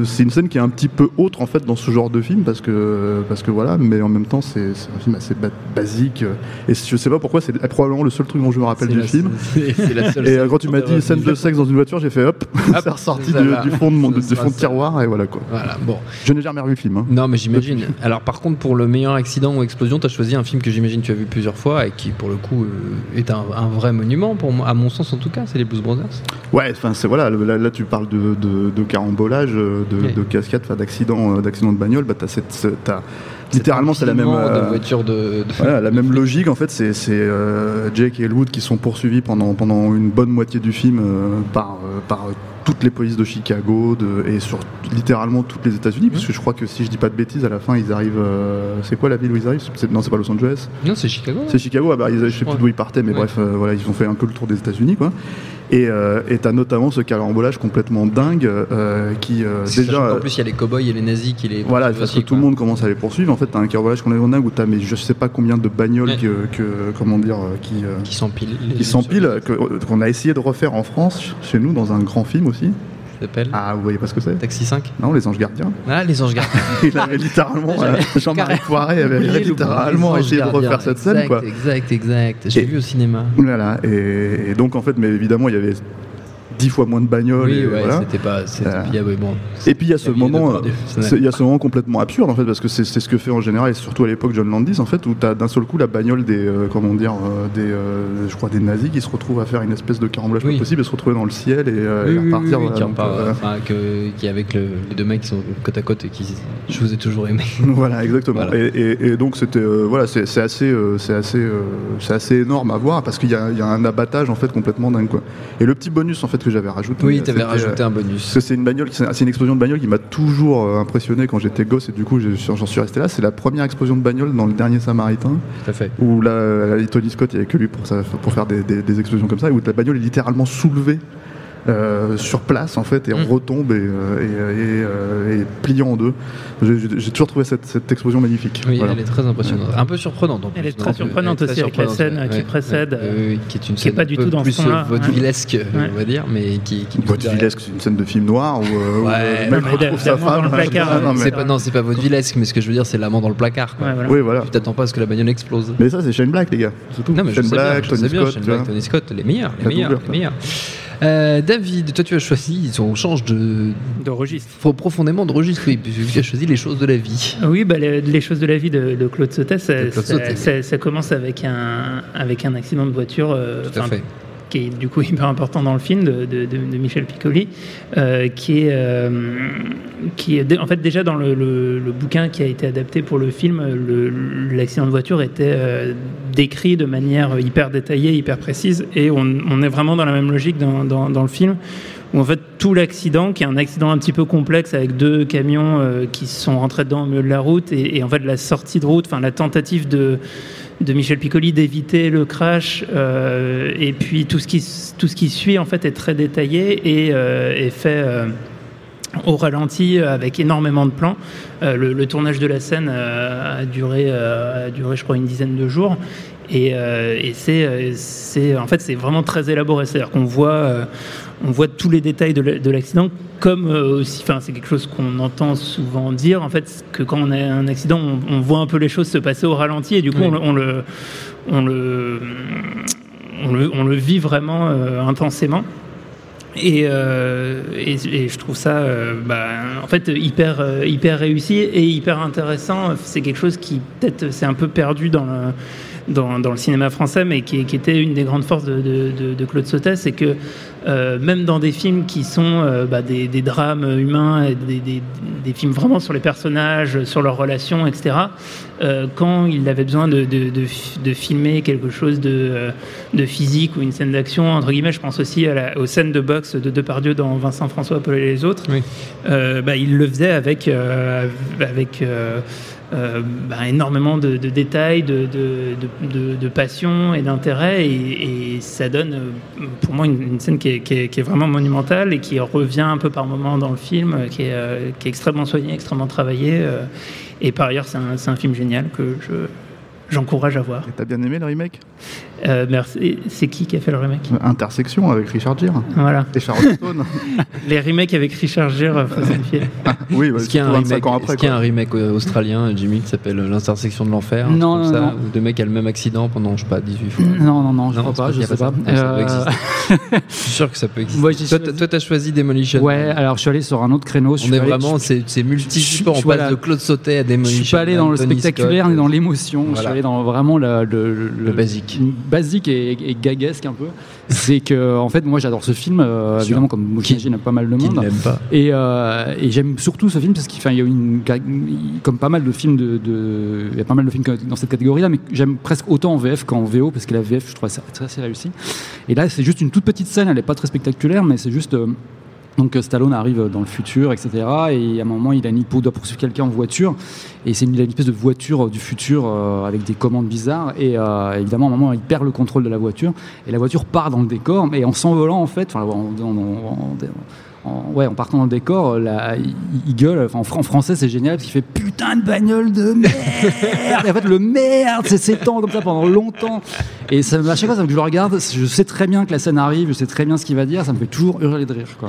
c'est une scène qui est un petit peu autre en fait dans ce genre de film parce que parce que voilà mais en même temps c'est c'est un film assez ba- basique et je sais pas pourquoi c'est probablement le seul truc dont je me rappelle C'est du la- film c'est- c'est la seule et scène quand tu m'as dit scène de sexe dans une voiture, j'ai fait hop, c'est ressorti ça du, fond de mon du fond de tiroir et voilà quoi. Voilà, bon. Je n'ai jamais revu le film. hein. Non, mais j'imagine. Alors, par contre, pour le meilleur accident ou explosion, tu as choisi un film que j'imagine tu as vu plusieurs fois et qui, pour le coup, euh, est un, un vrai monument, pour moi, à mon sens en tout cas, c'est les Blues Brothers. Ouais, enfin c'est voilà, là, là, tu parles de, de, de carambolage, euh, de, Oui. de cascade, d'accident, euh, d'accident de bagnole, bah t'as cette, ce- t'as- littéralement c'est la même. Euh, de Voilà, la même logique en fait, c'est euh, Jake et Elwood qui sont poursuivis pendant, pendant une bonne moitié du film euh, par, par toutes les polices de Chicago de, et sur littéralement toutes les États-Unis, parce que je crois que si je dis pas de bêtises, à la fin ils arrivent. euh, c'est quoi la ville où ils arrivent? C'est- Non, c'est pas Los Angeles. Non, c'est Chicago. C'est Chicago, ah bah, ils, je sais plus d'où ils partaient, mais Ouais. bref, euh, voilà, ils ont fait un peu le tour des États-Unis, quoi. Et euh, et t'as notamment ce carambolage complètement dingue euh, qui euh, déjà. En plus, il y a les cow-boys et les nazis qui les. Voilà, parce que tout le monde commence à les poursuivre. En fait, t'as un carambolage complètement dingue où t'as, mais je sais pas combien de bagnoles que, que- comment dire, qui, Qui s'empilent. qui s'empilent, qu'on a essayé de refaire en France, chez nous, dans un grand film aussi. S'appelle Ah, vous voyez pas ce que c'est Taxi 5 Non, Les Anges Gardiens. Ah, les anges gardiens. Il avait littéralement, euh, Jean-Marie. Poiré avait littéralement essayé de refaire cette scène, Exact, quoi. Exact, exact. J'ai vu au cinéma. Voilà, et, et donc en fait, mais évidemment, il y avait dix fois moins de bagnoles. Oui, et, ouais, voilà. c'était pas. Euh, puis, ah, bon, Et puis il y a ce moment, euh, il y a ce moment complètement absurde en fait parce que c'est ce que fait en général et surtout à l'époque John Landis en fait où t'as d'un seul coup la bagnole des euh, comment dire euh, des je crois des nazis qui se retrouvent à faire une espèce de carambolage Oui. pas possible et se retrouver dans le ciel et, et repartir. qui, enfin, que- qui avec le- les deux mecs qui sont côte à côte et qui je vous ai toujours aimé. Voilà, exactement. Voilà. Et, donc c'était voilà, c'est assez, c'est assez, c'est assez énorme à voir parce qu'il y, y a un abattage en fait complètement dingue quoi. Et le petit bonus en fait que j'avais rajouté. Oui, euh, t'avais c'était, rajouté euh, un Parce bonus. que c'est une bagnole, c'est une explosion de bagnole qui m'a toujours euh, impressionné quand j'étais gosse et du coup j'en suis resté là. C'est la première explosion de bagnole dans le dernier Samaritain Tout à fait. où là, Tony Scott il n'y avait que lui pour, ça- pour faire des, des- des explosions comme ça et où la bagnole est littéralement soulevée. Euh, sur place en fait et Mm. retombe et, euh, et, euh, et, euh, et pliée en deux. J'ai toujours trouvé cette, cette explosion magnifique. Oui, Voilà. elle est très impressionnante. Un peu surprenante en plus. Elle est très surprenante est aussi, avec la scène qui précède, ouais, ouais, qui est une qui est scène pas du tout dans ce plus euh, vaudevillesque, ouais. on va dire, mais qui. qui Vaudevillesque, c'est une scène de film noir où, euh, où, Ouais, euh, le non, mec mais retrouve sa femme. le placard, Ah, non, mais- C'est pas, non, c'est pas vaudevillesque, mais ce que je veux dire, c'est l'amant dans le placard. Quoi. Ouais, voilà. Oui, voilà. Tu t'attends pas à ce que la bagnole explose. Mais ça, c'est Shane Black, les gars. C'est tout. Non, mais Shane Black, Tony Scott. Shane tu vois. Black, Tony Scott, les meilleurs, les meilleurs, les meilleurs. Euh, David, toi tu as choisi, on change de, De registre. faut profondément de registre, oui, puisque tu as choisi les choses de la vie. Oui, bah, les, les choses de la vie de, de Claude Sautet, ça, ça- ça- ça commence avec un, avec un accident de voiture euh, Tout à fait. Qui est du coup hyper important dans le film de, Michel Piccoli, euh, qui est, euh, qui est en fait déjà dans le, bouquin qui a été adapté pour le film, l'accident de voiture était euh, décrit de manière hyper détaillée, hyper précise, et on, est vraiment dans la même logique dans, dans- le film. Où en fait tout l'accident, qui est un accident un petit peu complexe avec deux camions euh, qui sont rentrés dedans au milieu de la route, et, et en fait la sortie de route, enfin la tentative de, de Michel Piccoli d'éviter le crash euh, et puis tout ce qui suit en fait est très détaillé et euh, est fait euh, au ralenti avec énormément de plans. Le, tournage de la scène a duré a duré je crois une dizaine de jours. Et, euh, et c'est, euh, c'est, en fait, c'est vraiment très élaboré. C'est-à-dire qu'on voit, euh, on voit tous les détails de la- de l'accident, comme aussi, enfin, c'est quelque chose qu'on entend souvent dire, en fait, que quand on a un accident, on, on voit un peu les choses se passer au ralenti, et du coup, Oui. on, le- on le, on le, on le, on le vit vraiment euh, intensément. Et, euh, et, et je trouve ça, euh, bah, en fait, hyper, euh, hyper réussi et hyper intéressant. C'est quelque chose qui peut-être s'est un peu perdu dans le, dans, dans le cinéma français, mais qui, qui était une des grandes forces de, de, de- de Claude Sautet, c'est que euh, même dans des films qui sont euh, bah, des, des drames humains, et des, des, des films vraiment sur les personnages, sur leurs relations, etc., euh, quand il avait besoin de, filmer quelque chose de, physique ou une scène d'action, entre guillemets, je pense aussi à la- aux scènes de boxe de Depardieu dans Vincent François, Paul et les autres, Oui. bah, il le faisait avec, avec euh, bah, énormément de, détails, de, passion et d'intérêt, et, ça donne euh, pour moi une, scène qui est, vraiment monumentale et qui revient un peu par moment dans le film, euh, qui est, extrêmement soigné, extrêmement travaillé. euh, et par ailleurs, c'est un, c'est un film génial que je, j'encourage à voir. Et T'as bien aimé le remake? Euh, merci. C'est qui qui a fait le remake Intersection avec Richard Gere Voilà. et Charlotte Stone. Les remakes avec Richard Gere, euh, faut signifier. oui, bah, Est-ce qu'il y a un surtout 25 remake, ans est-ce après. qu'il y a un remake euh, australien, Jimmy, qui s'appelle L'intersection de l'enfer Non, non, ça, non. Où deux mecs ont le même accident pendant, je sais pas, 18 fois? Non, non, non, je Non, c'est pas, je a sais pas pas. ça. Non, ça Euh, Je suis sûr que ça peut exister. Toi, toi, t'as choisi Demolition. Ouais, alors je suis allé sur un autre créneau. On est vraiment, c'est multi-support. je- On passe de Claude Sautet à Demolition. Je suis pas allé dans le spectaculaire ni dans l'émotion. Je suis allé dans vraiment Le basique. Basique et, et gaguesque un peu. C'est que en fait, moi, j'adore ce film. euh, évidemment, comme j'imagine pas mal de monde. l'aime pas Et, euh, et j'aime surtout ce film parce qu'il y a une, comme pas mal de films de, de- il y a pas mal de films dans cette catégorie-là, mais j'aime presque autant en VF qu'en VO parce que la VF, je trouve ça très, assez réussi. Et là, c'est juste une toute petite scène, elle est pas très spectaculaire, mais c'est juste. Euh, donc euh, Stallone arrive dans le futur, etc. Et à un moment, il a une, doit poursuivre quelqu'un en voiture. Et c'est une, une espèce de voiture du futur euh, avec des commandes bizarres. Et euh, évidemment, à un moment, il perd le contrôle de la voiture. Et la voiture part dans le décor. Mais en s'envolant, en fait, enfin, en, en- en- en- ouais, en partant dans le décor, là, il, il gueule. Enfin, en, fran- en français, c'est génial parce qu'il fait putain de bagnole de merde. et en fait, le merde, c'est s'étend comme ça pendant longtemps. Et ça, à chaque fois, ça, je le regarde, je sais très bien que la scène arrive, je sais très bien ce qu'il va dire. Ça me fait toujours hurler de rire. Quoi.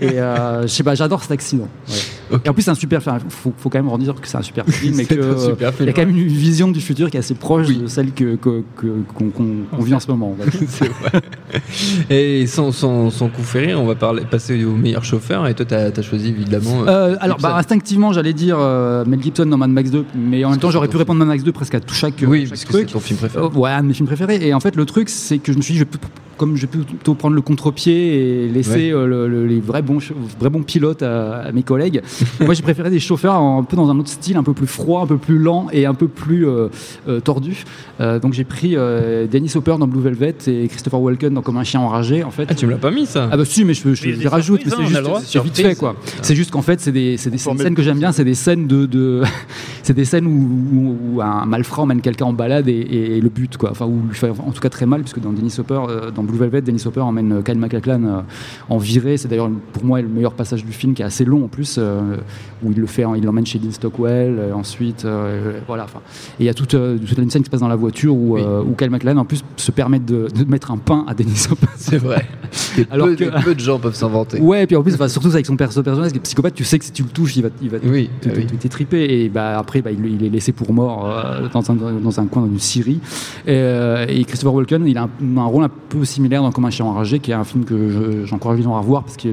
Et euh, je sais pas, j'adore cet accident. Ouais. Et en plus, c'est un super film. Faut, faut quand même redire que c'est un super film et C'est que un super euh, film. il y a quand même une vision du futur qui est assez proche de celle que que- que- qu'on qu'on- qu'on vit en ce moment. vrai. Et sans, sans, sans coup on va parler, passer au meilleur chauffeur. Et toi, t'as as choisi évidemment. Euh, alors, Gibson. bah, instinctivement, j'allais dire euh, Mel Gibson dans Mad Max 2, mais en même temps, j'aurais pu répondre Mad Max 2 presque à tout chaque, oui, chaque parce que c'est ton film préféré. Euh, ouais, un de mes films préférés. Et en fait, le truc, c'est que je me suis dit, je vais plutôt- comme je vais plutôt prendre le contre-pied et laisser Ouais. euh, le- le- les vrais bons, ch- vrais bons pilotes à, à mes collègues, moi j'ai préféré des chauffeurs un peu dans un autre style, un peu plus froid, un peu plus lent et un peu plus euh, euh, tordu. Euh, donc j'ai pris euh, Dennis Hopper dans Blue Velvet et Christopher Walken dans Comme un chien enragé. En fait, Ah, tu me l'as pas mis ça ah bah si, mais je, je, Mais les rajoute, mais c'est hein, on a le droit. juste c'est vite fait quoi. C'est juste qu'en fait, c'est des, c'est des, scènes que j'aime bien, c'est des scènes de, de c'est des scènes où, où- où un malfrat emmène quelqu'un en balade et, et le but quoi. Enfin, où il fait en tout cas très mal, puisque dans Dennis Hopper, euh, dans Blue Velvet, Dennis Hopper emmène euh, Kyle MacLachlan euh, en virée. C'est d'ailleurs pour moi le meilleur passage du film, qui est assez long en plus, euh, où il le fait, il l'emmène chez Dean Stockwell. ensuite, voilà. Enfin, et il y a toute, toute une scène qui se passe dans la voiture où, Oui. où Kyle MacLachlan en plus se permet de, de mettre un pain à Dennis Hopper. C'est vrai. Alors peu, que- peu de gens peuvent s'inventer. Ouais, et puis en plus, enfin, surtout avec son perso personnage, qui est psychopathe, tu sais que si tu le touches, il va, il va Oui, te- oui. t'étriper. Et bah, après, bah, il, il est laissé pour mort dans, un, dans un coin d'une Syrie. Et, et Christopher Walken, il a un, un rôle un peu similaire dans Comme un chien enragé, qui est un film que je- j'encourage les gens à revoir parce que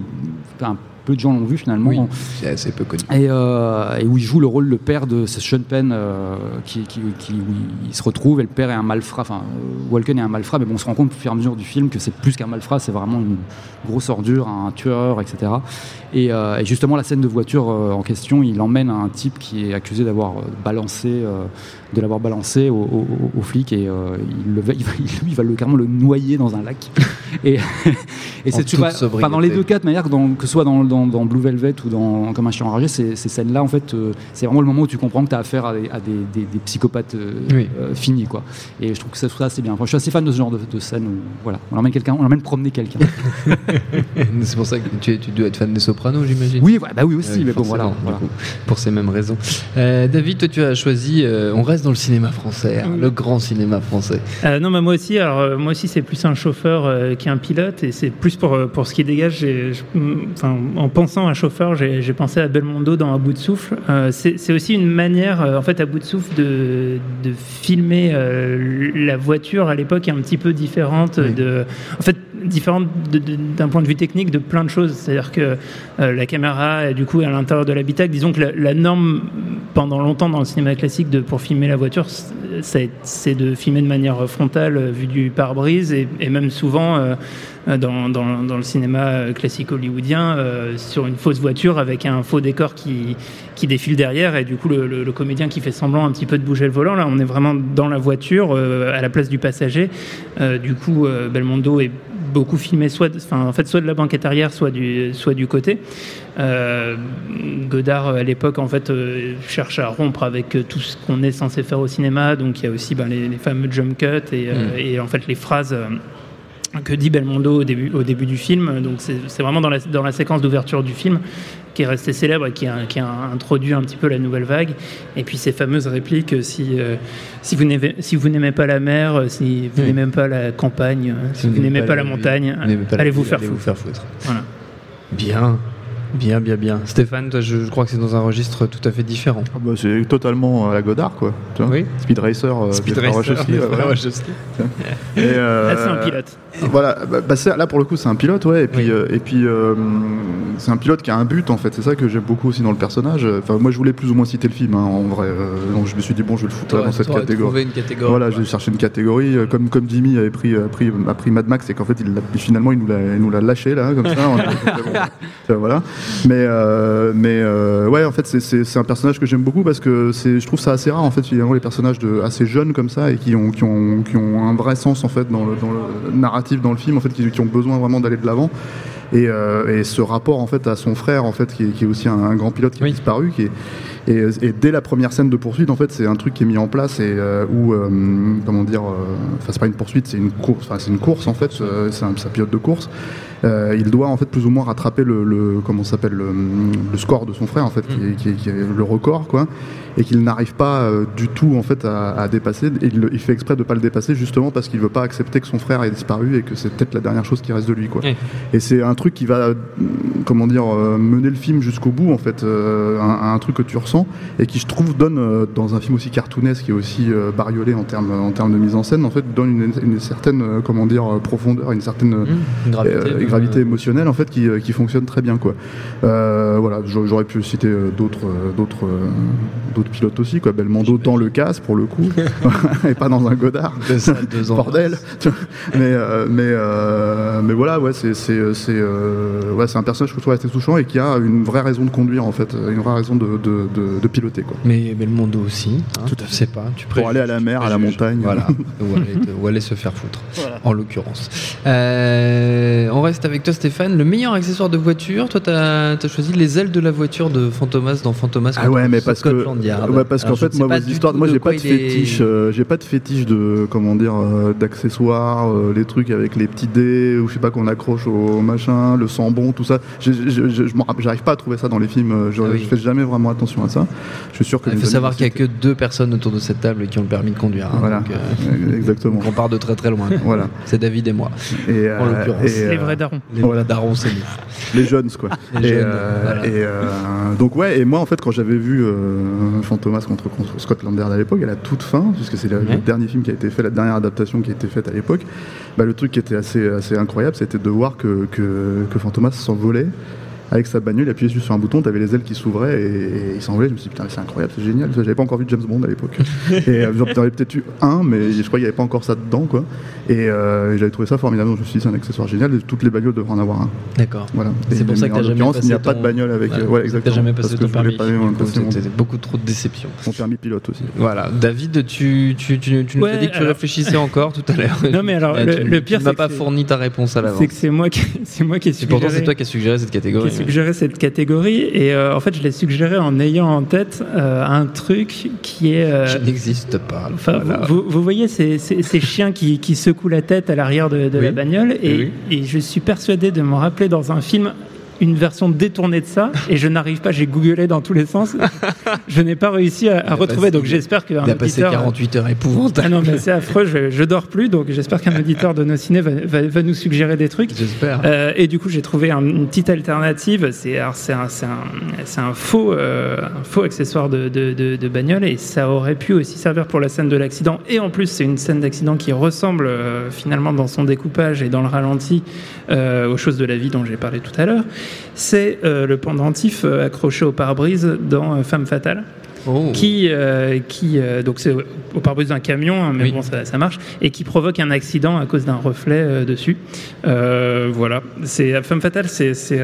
enfin, peu de gens l'ont vu finalement. Oui, c'est assez peu connu. Et, euh, et où il joue le rôle de père de Sean Penn euh, qui, qui, qui- où il se retrouve et le père est un malfrat, enfin Walken est un malfrat, mais bon, on se rend compte au fur et à mesure du film que c'est plus qu'un malfrat, c'est vraiment une grosse ordure, un tueur, etc. Et, euh, et justement, la scène de voiture euh, en question, il emmène un type qui est accusé d'avoir balancé, de l'avoir balancé au, au, au- au flic et euh, il, le va, il, va, lui, il va le, carrément le noyer dans un lac. et et c'est tu vois, enfin, dans les deux cas, de manière que, dans- que ce soit dans, dans, dans Blue Velvet ou dans Comme un chien enragé, ces, ces scènes-là, en fait, euh, c'est vraiment le moment où tu comprends que tu as affaire à des, à des, des- des psychopathes euh, Oui. finis, quoi. Et je trouve que ça, ça c'est bien. Enfin, je suis assez fan de ce genre de, de scène où, voilà, on emmène quelqu'un, on emmène promener quelqu'un. C'est pour ça que tu, tu dois être fan des Sopranos, j'imagine. oui, bah oui aussi, Oui, mais bon, voilà. voilà. pour ces mêmes raisons. David, toi, tu as choisi. on reste dans le cinéma français, hein, le grand cinéma français. Euh, non, mais moi aussi. Alors euh, moi aussi, c'est plus un chauffeur euh, qu'un pilote, et c'est plus pour pour ce qui dégage. j'ai- mm, Enfin, en pensant à chauffeur, j'ai j'ai pensé à Belmondo dans À bout de souffle. C'est c'est aussi une manière, en fait, à bout de souffle, de de filmer la voiture à l'époque est un petit peu différente Oui. de, en fait, différente de- de- d'un point de vue technique de plein de choses. C'est-à-dire que la caméra, est, du coup, à l'intérieur de l'habitacle. Disons que la, la norme pendant longtemps dans le cinéma classique de, pour filmer la voiture, c'est de filmer de manière frontale, euh, vue du pare-brise, et, même souvent euh, euh, dans, le cinéma classique hollywoodien, sur une fausse voiture avec un faux décor qui, qui défile derrière, et du coup le, comédien qui fait semblant un petit peu de bouger le volant. Là, on est vraiment dans la voiture, à la place du passager. Du coup, Belmondo est beaucoup filmé soit enfin, en fait soit de la banquette arrière soit du soit du côté euh, Godard à l'époque en fait euh, cherche à rompre avec euh, tout ce qu'on est censé faire au cinéma donc il y a aussi ben, les, les fameux jump cuts et, Mm. et en fait les phrases que dit Belmondo au début, au début du film. Donc c'est vraiment dans la, dans la séquence d'ouverture du film qui est resté célèbre et qui a, qui a introduit un petit peu la nouvelle vague. Et puis ces fameuses répliques, euh, si, euh, si vous n'aimez si pas la mer, euh, si vous Oui. n'aimez pas la campagne, si vous n'aimez pas la montagne, vous n'aimez pas la allez vous ville, faire allez foutre. vous faire foutre. Voilà. Bien. Bien, bien, bien. Stéphane, toi, je, je crois que c'est dans un registre tout à fait différent. Ah bah, c'est totalement à la Godard, quoi. Tu vois Oui. Speed Racer, euh, Speed Racer, euh, Là, c'est un pilote. Voilà, bah, bah, là pour le coup c'est un pilote, ouais, et puis, Oui. euh, et puis euh, c'est un pilote qui a un but en fait, c'est ça que j'aime beaucoup aussi dans le personnage. Enfin, moi je voulais plus ou moins citer le film hein, en vrai, donc je me suis dit bon je vais le foutre là, Toi, dans cette toi, catégorie. trouver une catégorie. Voilà, j'ai cherché une catégorie, comme, comme Jimmy avait pris, a pris, a pris Mad Max, et qu'en fait, il finalement, il nous l'a lâché, là, comme ça. on a- bon, euh, voilà. Mais, euh, mais euh, ouais, en fait, c'est- un personnage que j'aime beaucoup parce que c'est- je trouve ça assez rare, en fait, finalement, les personnages de, assez jeunes comme ça et qui ont, qui, ont, qui ont un vrai sens, en fait, dans le, dans le narratif, dans le film, en fait, qui, qui ont besoin vraiment d'aller de l'avant. Et, euh, et ce rapport, en fait, à son frère, en fait, qui est, qui est aussi un, un grand pilote qui a Oui. disparu, qui est, et, et dès la première scène de poursuite, en fait, c'est un truc qui est mis en place et euh, où, euh, comment dire, euh, enfin, c'est pas une poursuite, c'est une course, enfin, c'est une course en fait, euh, c'est un, un pilote de course. Euh, il doit en fait plus ou moins rattraper le, le comment s'appelle le, le score de son frère en fait, qui, est, qui est- qui est le record quoi, et qu'il n'arrive pas euh, du tout en fait à, à dépasser. Et il, il fait exprès de pas le dépasser justement parce qu'il veut pas accepter que son frère ait disparu et que c'est peut-être la dernière chose qui reste de lui quoi. Oui. Et c'est un truc qui va, euh, comment dire, euh, mener le film jusqu'au bout, en fait, un, un truc que tu ressens et qui, je trouve, donne, dans un film aussi cartoonesque et aussi bariolé en termes, en termes de mise en scène, en fait, donne une, une certaine, comment dire, profondeur, une certaine Mmh, une gravité, euh, euh, émotionnelle, en fait, qui, qui fonctionne très bien, quoi. Euh, voilà, j'a- j'aurais pu citer d'autres, d'autres, d'autres pilotes aussi, quoi. Belmondo dans le casse, pour le coup, et pas dans un Godard. De ça, deux ans. Bordel. Mais euh, mais euh, mais voilà, ouais, c'est c'est c'est euh, ouais, c'est un personnage que je trouve assez touchant et qui a une vraie raison de conduire en fait, une vraie raison de de, de, de piloter quoi. Mais, monde aussi. hein, Tout à tu fait. sais pas. Tu Pour aller à la mer, à la montagne. Voilà. ou, aller, ou aller se faire foutre. En l'occurrence. Euh, on reste avec toi, Stéphane. Le meilleur accessoire de voiture, toi, tu as, choisi les ailes de la voiture de Fantomas dans Fantomas. Ah ouais, mais parce que Ouais, parce qu'en fait moi vos histoires, j'ai pas de il est- fétiche, euh, j'ai pas de fétiche de comment dire euh, d'accessoires, euh, les trucs avec les petits dés ou je sais pas qu'on accroche au machin, le sambon, tout ça. J'arrive pas à trouver ça dans les films. Je, Ah oui. je fais jamais vraiment attention à ça. Je suis sûr que Il mes faut savoir qu'il n'y a que deux personnes autour de cette table qui ont le permis de conduire. hein, Voilà, donc, euh, exactement. on part de très très loin. Voilà. C'est David et moi. Et, En l'occurrence. Les vrais darons. Les Voilà. darons, c'est nous. les jeunes quoi. Les et, jeunes, euh, voilà. et, euh, donc ouais, et moi en fait quand j'avais vu Fantomas contre, contre Scotland Yard à l'époque, à la toute fin, puisque c'est le, dernier film qui a été fait, la dernière adaptation qui a été faite à l'époque, bah, le truc qui était assez, assez incroyable, c'était de voir que, que, que Fantomas s'envolait. Avec sa bagnole, il appuyait juste sur un bouton, t'avais les ailes qui s'ouvraient et, et il s'envolait. Je me suis dit, putain, c'est incroyable, c'est génial. J'avais pas encore vu James Bond à l'époque. et euh, j'en avais peut-être eu un, mais je crois qu'il n'y avait pas encore ça dedans, quoi. Et euh, j'avais trouvé ça formidable. Donc, Je me suis dit, c'est un accessoire génial. et Toutes les bagnoles devraient en avoir un. D'accord. Voilà. C'est Et- pour ça que t'as jamais l'occurrence, il n'y a passé pas de bagnole avec. Ouais, euh, ouais, exactement. jamais Parce passé que ton permis. pas- du coup, passer mon- C'était beaucoup trop de déception. mon permis pilote aussi. Voilà, David, tu, tu, tu, tu nous as dit que tu réfléchissais encore tout à l'heure. Non, mais alors, Euh, le- pire, tu m'as c'est pas c'est- fourni ta réponse à l'avance. C'est que c'est moi qui, c'est ai Et pourtant, c'est suggéré- toi qui as suggéré cette catégorie. Suggéré cette catégorie et euh, en fait, je l'ai suggéré en ayant en tête euh, un truc qui est. euh, Je n'existe pas. Enfin, Voilà. vous, vous voyez ces, ces- ces chiens qui, qui secouent la tête à l'arrière de, de Oui. la bagnole et, Oui. et je suis persuadé de me rappeler dans un film une version détournée de ça et je n'arrive pas, j'ai googlé dans tous les sens, je n'ai pas réussi à, à retrouver donc j'espère qu'un Il a passé auditeur... 48 heures épouvantables. Ah non mais c'est affreux, je, je dors plus donc j'espère qu'un auditeur de nos ciné va, va- va nous suggérer des trucs. J'espère. Euh, et du coup, j'ai trouvé un- une petite alternative. C'est un, un, un faux, euh, un faux accessoire de, de, de- de bagnole et ça aurait pu aussi servir pour la scène de l'accident. Et en plus, c'est une scène d'accident qui ressemble euh, finalement dans son découpage et dans le ralenti euh, aux choses de la vie dont j'ai parlé tout à l'heure. C'est euh, le pendentif euh, accroché au pare-brise dans euh, Femme fatale Oh. qui, euh, qui euh, donc c'est au pare-brise d'un camion, hein, mais Oui. bon ça, ça marche, et qui provoque un accident à cause d'un reflet euh, dessus. Voilà, c'est Femme fatale, c'est c'est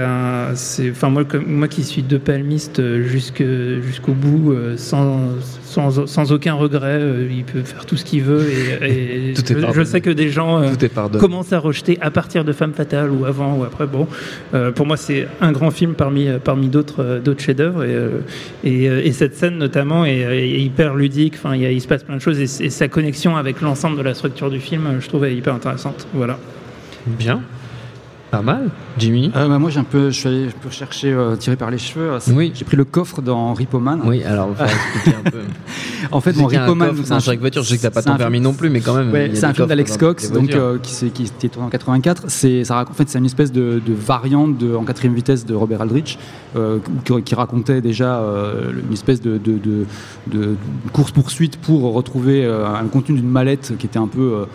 enfin moi comme moi qui suis de palmiste euh, jusque jusqu'au bout sans, sans sans aucun regret, euh, il peut faire tout ce qu'il veut et, et Tout est je, sais que des gens euh, est commencent à rejeter à partir de Femme fatale ou avant ou après. Bon, euh, pour moi c'est un grand film parmi parmi d'autres chefs-d'œuvre et, et, et cette scène notamment est, est hyper ludique. Enfin, il, y a- il se passe plein de choses et, et sa connexion avec l'ensemble de la structure du film, je trouvais hyper intéressante. Voilà. Bien. Pas mal. Jimmy Euh, bah, moi, j'ai un peu, je suis allé un peu chercher, euh, tiré par les cheveux. Oui. J'ai pris le coffre dans Ripoman. Oui, alors, il faut expliquer un peu. En fait, mon Ripoman, c'est un chaque voiture. Je sais que t'as pas ton permis non plus, mais quand même. Ouais, c'est un film d'Alex Cox, donc euh, qui, était tourné en 84. C'est, ça raconte, en fait, c'est une espèce de, de variante de, en quatrième vitesse de Robert Aldrich, qui, qui racontait déjà une espèce de, de, course poursuite pour retrouver un contenu d'une mallette qui était un peu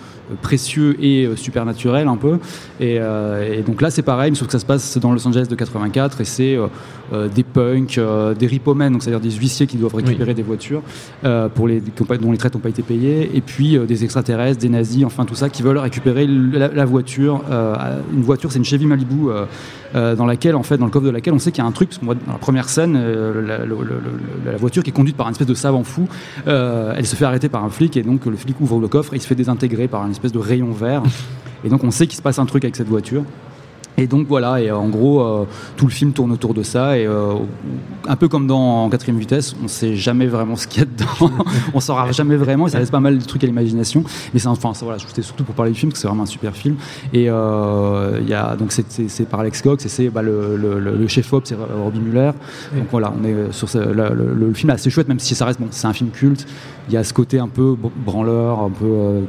précieux et euh, supernaturel un peu. Et, euh, et donc là, c'est pareil, sauf que ça se passe dans Los Angeles de 84 et c'est euh, des punks, euh, des ripomen, donc c'est-à-dire des huissiers qui doivent récupérer des voitures euh, pour les, dont les traites n'ont pas été payées, et puis des extraterrestres, des nazis, enfin tout ça, qui veulent récupérer la, la voiture. une voiture, c'est une Chevy Malibu dans laquelle, en fait, dans le coffre de laquelle on sait qu'il y a un truc, parce qu'on voit dans la première scène, la, la voiture qui est conduite par un espèce de savant fou, elle se fait arrêter par un flic, et donc le flic ouvre le coffre et il se fait désintégrer par un espèce de rayon vert. Et donc on sait qu'il se passe un truc avec cette voiture. Et donc voilà, et en gros, euh, tout le film tourne autour de ça, et euh, un peu comme dans en quatrième vitesse, on sait jamais vraiment ce qu'il y a dedans, on saura jamais vraiment, et ça laisse pas mal de trucs à l'imagination. Mais c'est enfin, ça, voilà, c'était surtout pour parler du film, parce que c'est vraiment un super film. Et euh, y a donc c'est- par Alex Cox, et c'est bah, le, le, le- le chef op, c'est Robbie Muller. Donc voilà, on est sur ce- le, film est assez chouette, même si ça reste bon, c'est un film culte. Il y a ce côté un peu br- branleur, un peu euh,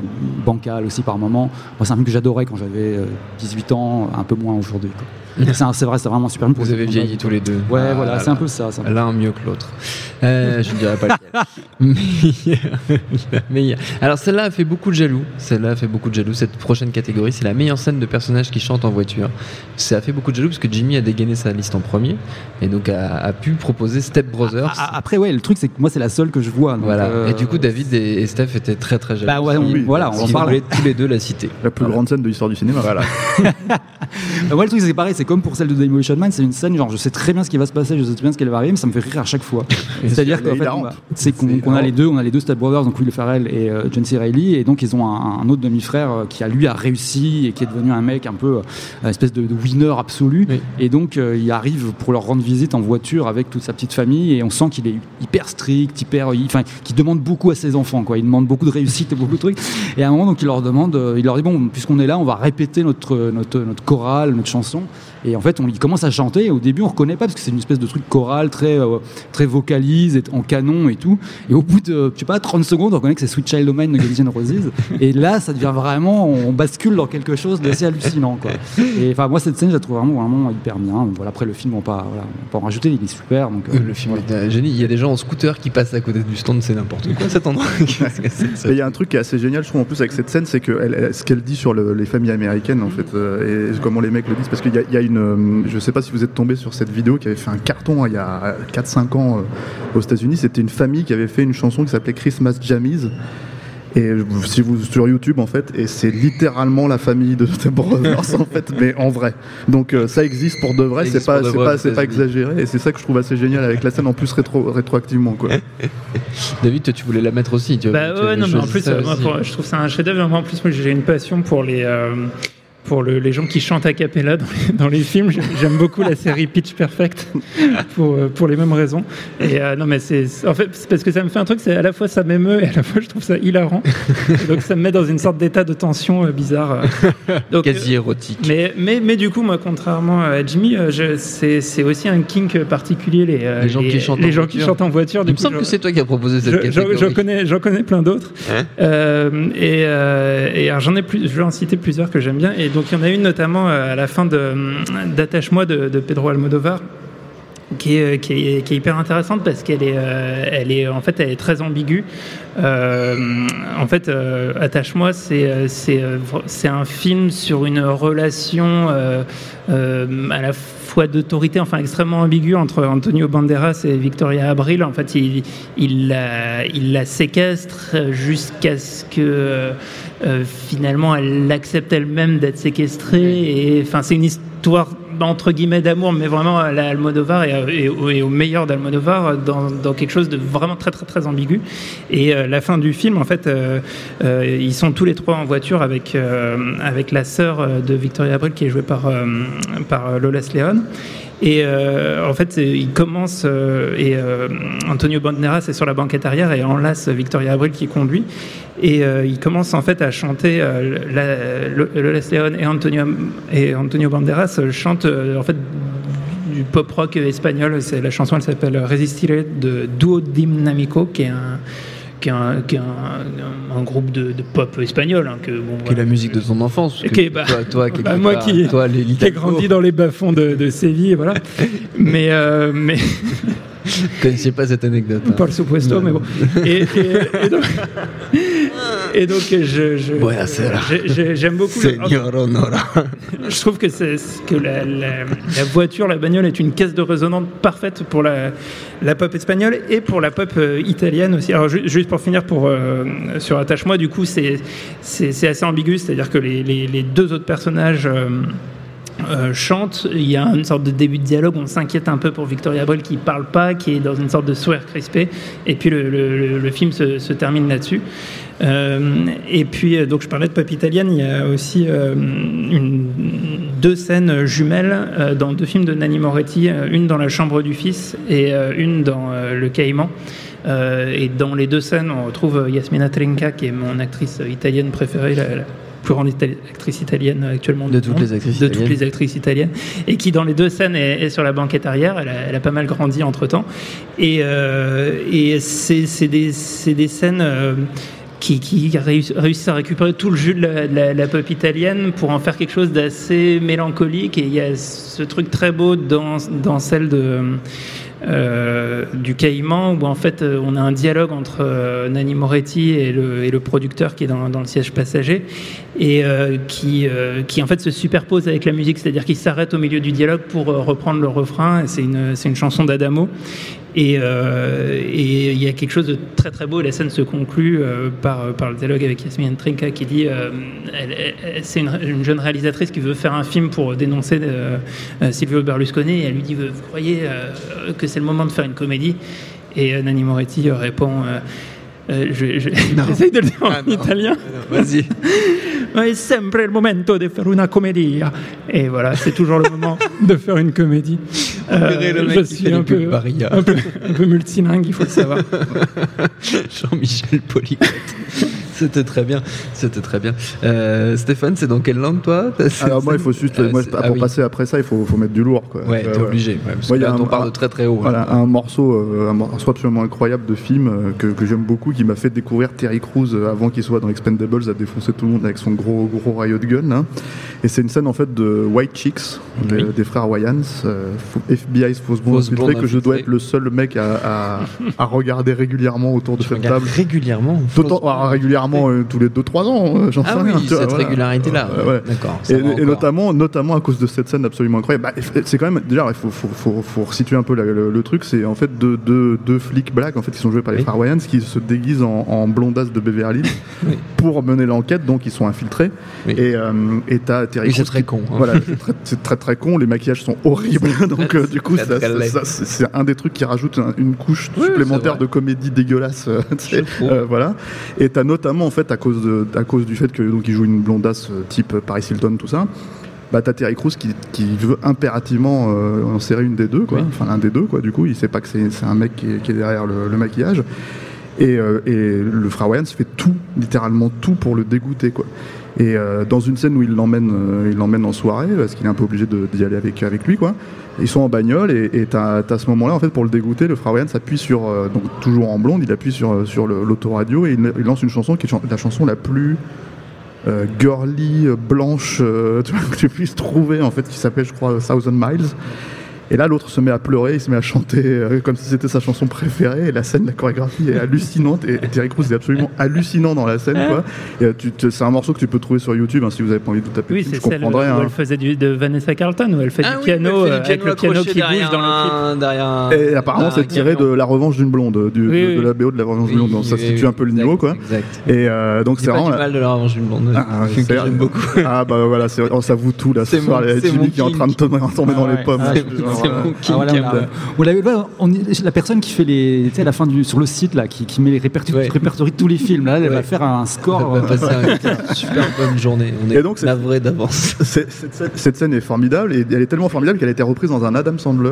bancal aussi par moment. Moi, c'est un film que j'adorais quand j'avais euh, 18 ans, un peu moins aujourd'hui. C'est vrai, c'est vraiment super Vous avez vieilli tous les deux. Ouais, Ah voilà, là c'est un peu ça. L'un mieux que l'autre. Euh, je ne dirais pas la meilleure. Alors celle-là a fait beaucoup de jaloux. Celle-là a fait beaucoup de jaloux. Cette prochaine catégorie, c'est la meilleure scène de personnages qui chantent en voiture. Ça a fait beaucoup de jaloux parce que Jimmy a dégainé sa liste en premier et donc a, a pu proposer Step Brothers. Ah, ah, Après, ouais, le truc, c'est que moi, c'est la seule que je vois. donc, voilà. euh, Et du coup, David et, et Steph étaient très très jaloux. Bah ouais, on- Oui, voilà, on voulaient tous les deux la citer. La plus grande scène de l'histoire du cinéma. Voilà. Bah, ouais, le truc, c'est pareil, c'est comme pour celle de Demolition Man, c'est une scène, genre, je sais très bien ce qui va se passer, je sais très bien ce qui va arriver, mais ça me fait rire à chaque fois. C'est-à-dire qu'en fait, va- c'est qu'on a les deux, on a les deux Step Brothers, donc Will Ferrell et euh, John C. Reilly, et donc ils ont un, un autre demi-frère euh, qui a lui a réussi et qui est devenu un mec un peu, euh, une espèce de, de winner absolu, Oui. et donc euh, il arrive pour leur rendre visite en voiture avec toute sa petite famille, et on sent qu'il est hyper strict, hyper, enfin, qu'il demande beaucoup à ses enfants, quoi. Il demande beaucoup de réussite et beaucoup de trucs. Et à un moment, donc, il leur demande, euh, il leur dit bon, puisqu'on est là, on va répéter notre notre notre chorale, notre chanson. Et en fait, on il commence à chanter. Et au début, on reconnaît pas parce que c'est une espèce de truc choral très euh, très vocalise, en canon et tout. Et au bout de, je sais pas, 30 secondes, on reconnaît que c'est Sweet Child O' Mine de Guns N' Roses. Et là, ça devient vraiment, on bascule dans quelque chose d'assez hallucinant, quoi. Et enfin, moi, cette scène, je la trouve vraiment vraiment hyper bien. Voilà, après le film, on pas, voilà, on va pas en rajouter, il est super. Donc, euh, Le film est un génie. Il y a des gens en scooter qui passent à côté du stand, c'est n'importe quoi cet endroit. Il y a un truc qui est assez génial, je trouve, en plus, avec cette scène, c'est que elle- ce qu'elle dit sur le- les familles américaines, en fait, euh, et comment les mecs le disent, parce qu'il y a une. Euh, Je sais pas si vous êtes tombé sur cette vidéo qui avait fait un carton hein, il y a 4-5 ans euh, aux États-Unis. C'était une famille qui avait fait une chanson qui s'appelait Christmas Jammies. Et si vous sur YouTube en fait, et c'est littéralement la famille de The Brothers en fait, mais en vrai. Donc euh, ça existe pour de vrai, c'est pas pas exagéré, et c'est ça que je trouve assez génial avec la scène en plus rétro rétroactivement quoi. David, toi, tu voulais la mettre aussi. Tu Bah tu ouais, non, mais en plus, ça moi, pour- je trouve ça un chef-d'œuvre. En plus, moi, j'ai une passion pour les. euh, pour le- les gens qui chantent a cappella dans les, dans les films. J'ai- J'aime beaucoup la série Pitch Perfect pour, euh, pour les mêmes raisons. Et euh, non, mais c'est en fait parce que ça me fait un truc, c'est à la fois ça m'émeut et à la fois je trouve ça hilarant. Et donc ça me met dans une sorte d'état de tension euh, bizarre. euh. Donc, Quasi érotique. mais, mais, mais du coup, moi, contrairement à Jimmy, euh, c'est aussi un kink particulier, les, euh, Les gens qui chantent en les gens qui voiture. chantent en voiture. Il me semble que c'est toi qui as proposé cette je- catégorie. J'en connais, j'en connais plein d'autres. Hein Euh, et euh, j'en ai plus, je vais en citer plusieurs que j'aime bien. Et donc, il y en a une notamment euh, à la fin de d'Attache-moi de, Pedro Almodovar. Qui est, qui, est, qui hyper intéressante parce qu'elle est, euh, en fait, est très ambiguë. Euh, en fait, euh, Attache-moi, c'est, euh, c'est, un film sur une relation à la fois d'autorité, enfin extrêmement ambiguë entre Antonio Banderas et Victoria Abril. En fait, il, il, la, il la séquestre jusqu'à ce que finalement elle accepte elle-même d'être séquestrée. Et enfin, c'est une histoire entre guillemets d'amour, mais vraiment à la Almodovar et, au- meilleur d'Almodovar dans, dans quelque chose de vraiment très très très ambigu. Et euh, la fin du film, en fait, euh, euh, ils sont tous les trois en voiture avec avec la sœur de Victoria Abril qui est jouée par par Lola Leon. Et euh, en fait, il commence euh, et euh, Antonio Banderas est sur la banquette arrière et enlace Victoria Abril qui conduit. Et il commence en fait à chanter. la- Lola Leon et Antonio et Antonio Banderas chantent en fait du pop rock espagnol. La chanson, elle s'appelle Resistiré de Duo Dinamico, qui est un qui est un, qui est un- un- un groupe de, de pop espagnol. hein, que, bon, Qui est la musique de ton enfance. bah, toi, toi, quelque bah, moi qui- toi, les qui ai grandi dans les bas-fonds de, de Séville, voilà. mais, euh, mais Je connaissais pas cette anecdote. hein. par le supuesto, mais bon. Et, et- et donc, et donc, je, je- j'aime beaucoup. le- Señor Honora. je trouve que, c'est- que la, la- la voiture, la bagnole est une caisse de résonance parfaite pour la, la pop espagnole et pour la pop euh, italienne aussi. Alors ju- juste pour finir pour, euh, sur Attache-moi, du coup c'est c'est c'est assez ambigu, c'est-à-dire que les, les- les deux autres personnages... euh, euh, chantent, il y a une sorte de début de dialogue, on s'inquiète un peu pour Victoria Abril qui parle pas, qui est dans une sorte de sourire crispé, et puis le, film se, termine là-dessus. Euh, et puis, euh, donc je parlais de pop italienne, il y a aussi deux scènes jumelles dans deux films de Nanni Moretti, une dans La chambre du fils et une dans Le Caïman. Et dans les deux scènes, on retrouve Yasmina Trinca, qui est mon actrice italienne préférée, plus grande Itali- actrice italienne actuellement De toutes monde, les actrices de italiennes. toutes les actrices italiennes, et qui dans les deux scènes est, est sur la banquette arrière. Elle a, elle a pas mal grandi entre temps, et, euh, et c'est des, des scènes. euh, qui, qui réuss- réussissent à récupérer tout le jus de la, de la- la pop italienne pour en faire quelque chose d'assez mélancolique. Et il y a ce truc très beau dans, dans celle de, euh, du Caïman, où en fait euh, on a un dialogue entre euh, Nanni Moretti et le, producteur qui est dans, le siège passager, et euh, qui, en fait se superpose avec la musique, c'est-à-dire qu'il s'arrête au milieu du dialogue pour reprendre le refrain. C'est une chanson d'Adamo. Et euh, et il y a quelque chose de très très beau. La scène se conclut euh, par, par le dialogue avec Yasmine Trinka qui dit euh, c'est une, une jeune réalisatrice qui veut faire un film pour dénoncer euh, euh, Silvio Berlusconi. Et elle lui dit Vous croyez euh, que c'est le moment de faire une comédie? Et euh, Nanni Moretti euh, répond euh, euh, je- je- de le dire en Ah, non. italien. Vas-y. Ma È sempre il momento di fare una commedia. Et voilà, c'est toujours le moment de faire une comédie. le mec je suis un peu, un, peu, un peu multilingue, il faut le savoir. Jean-Michel Poliquette. C'était très bien. C'était très bien. Euh, Stéphane, c'est dans quelle langue toi? Alors moi, il faut juste, Euh, moi, pour ah oui. passer après ça, il faut, faut mettre du lourd. Quoi. Ouais, Euh, t'es obligé. ouais, parce Ouais, que il y a là, un- on part de très très haut. Voilà, hein. un morceau, un morceau absolument incroyable de film que, que j'aime beaucoup, qui m'a fait découvrir Terry Crews avant qu'il soit dans Expendables, à défoncer tout le monde avec son gros gros riot gun. là. Et c'est une scène en fait de White Chicks, des- Oui. des frères Wayans, euh, FBI Fausse Fausse infiltrée, que je dois être le seul mec à, à, à regarder régulièrement autour de Je cette table. régulièrement. D'autant- ah, euh, tous les 2-3 ans, euh, j'en sais Ah rien. oui, tu vois, cette voilà. régularité-là. Ouais. D'accord. ça Et, notamment, notamment à cause de cette scène absolument incroyable. Bah, c'est quand même, déjà, il faut, faut, faut, faut resituer un peu la- le, le truc. C'est en fait deux, deux, deux flics blacks en fait, qui sont joués par les Oui. frères Wayans qui se déguisent en, en blondasses de Beverly Hills Oui. pour mener l'enquête. Donc, ils sont infiltrés. Et euh, et t'as Terry Oui, c'est très con. hein. Voilà, c'est très, très très con. Les maquillages sont horribles. Donc, euh, du coup, c'est un des trucs qui rajoute un- une couche supplémentaire de comédie dégueulasse. sais, voilà. Et t'as notamment notamment en fait à cause, de, à cause du fait que donc il joue une blondasse euh, type Paris Hilton, tout ça. Bah, t'as Terry Crews qui, qui veut impérativement euh, en serrer une des deux, quoi. Oui. Enfin, l'un des deux, quoi. Du coup, il sait pas que c'est un mec qui est, qui est derrière le, le maquillage. Et, euh, et le frère Wayans fait tout, littéralement tout pour le dégoûter, quoi. Et euh, dans une scène où il l'emmène, euh, il l'emmène en soirée, parce qu'il est un peu obligé d'y aller avec, lui, quoi. Ils sont en bagnole et as ce moment-là, en fait, pour le dégoûter, le frère Wayans appuie sur, euh, donc toujours en blonde, il appuie sur, euh, sur l'autoradio et il, lance une chanson qui est la chanson la plus euh, girly, euh, blanche, que tu puisses trouver, en fait, qui s'appelle, je crois, Thousand Miles. Et là, l'autre se met à pleurer, il se met à chanter euh, comme si c'était sa chanson préférée. Et la scène, la chorégraphie est hallucinante. Et, et Terry Crews est absolument hallucinant dans la scène. Quoi. Et, euh, tu- tu- c'est un morceau que tu peux trouver sur YouTube hein, si vous avez pas envie de taper. Oui, c'est je celle où hein. elle faisait du, de Vanessa Carlton, où elle fait Ah du oui, piano fait euh, avec le piano qui bouge derrière dans le clip. un- derrière un- Et apparemment, c'est tiré de La Revanche d'une blonde, du, Oui, de, oui. de la BO de La Revanche d'une Oui, blonde. Donc ça situe oui, un peu le niveau, quoi. Exact. Et euh, donc C'est c'est pas vraiment. mal de la revanche d'une blonde. Ah, un film que c'est- j'aime beaucoup. Ah bah voilà, on s'avoue tout là ce C'est soir. mon- Il y a c'est Jimmy qui est en train de tomber, dans Ah les pommes. Ah. C'est voilà, on a- la personne qui fait les, tu sais, à la fin du, sur le site là, qui, qui met les Ouais. répertories de tous les films. Là, elle Ouais. va faire un On score. va euh, passer un- une super bonne journée. On est Et donc, c'est- navré d'avance. Cette scène, cette scène est formidable et elle est tellement formidable qu'elle a été reprise dans un Adam Sandler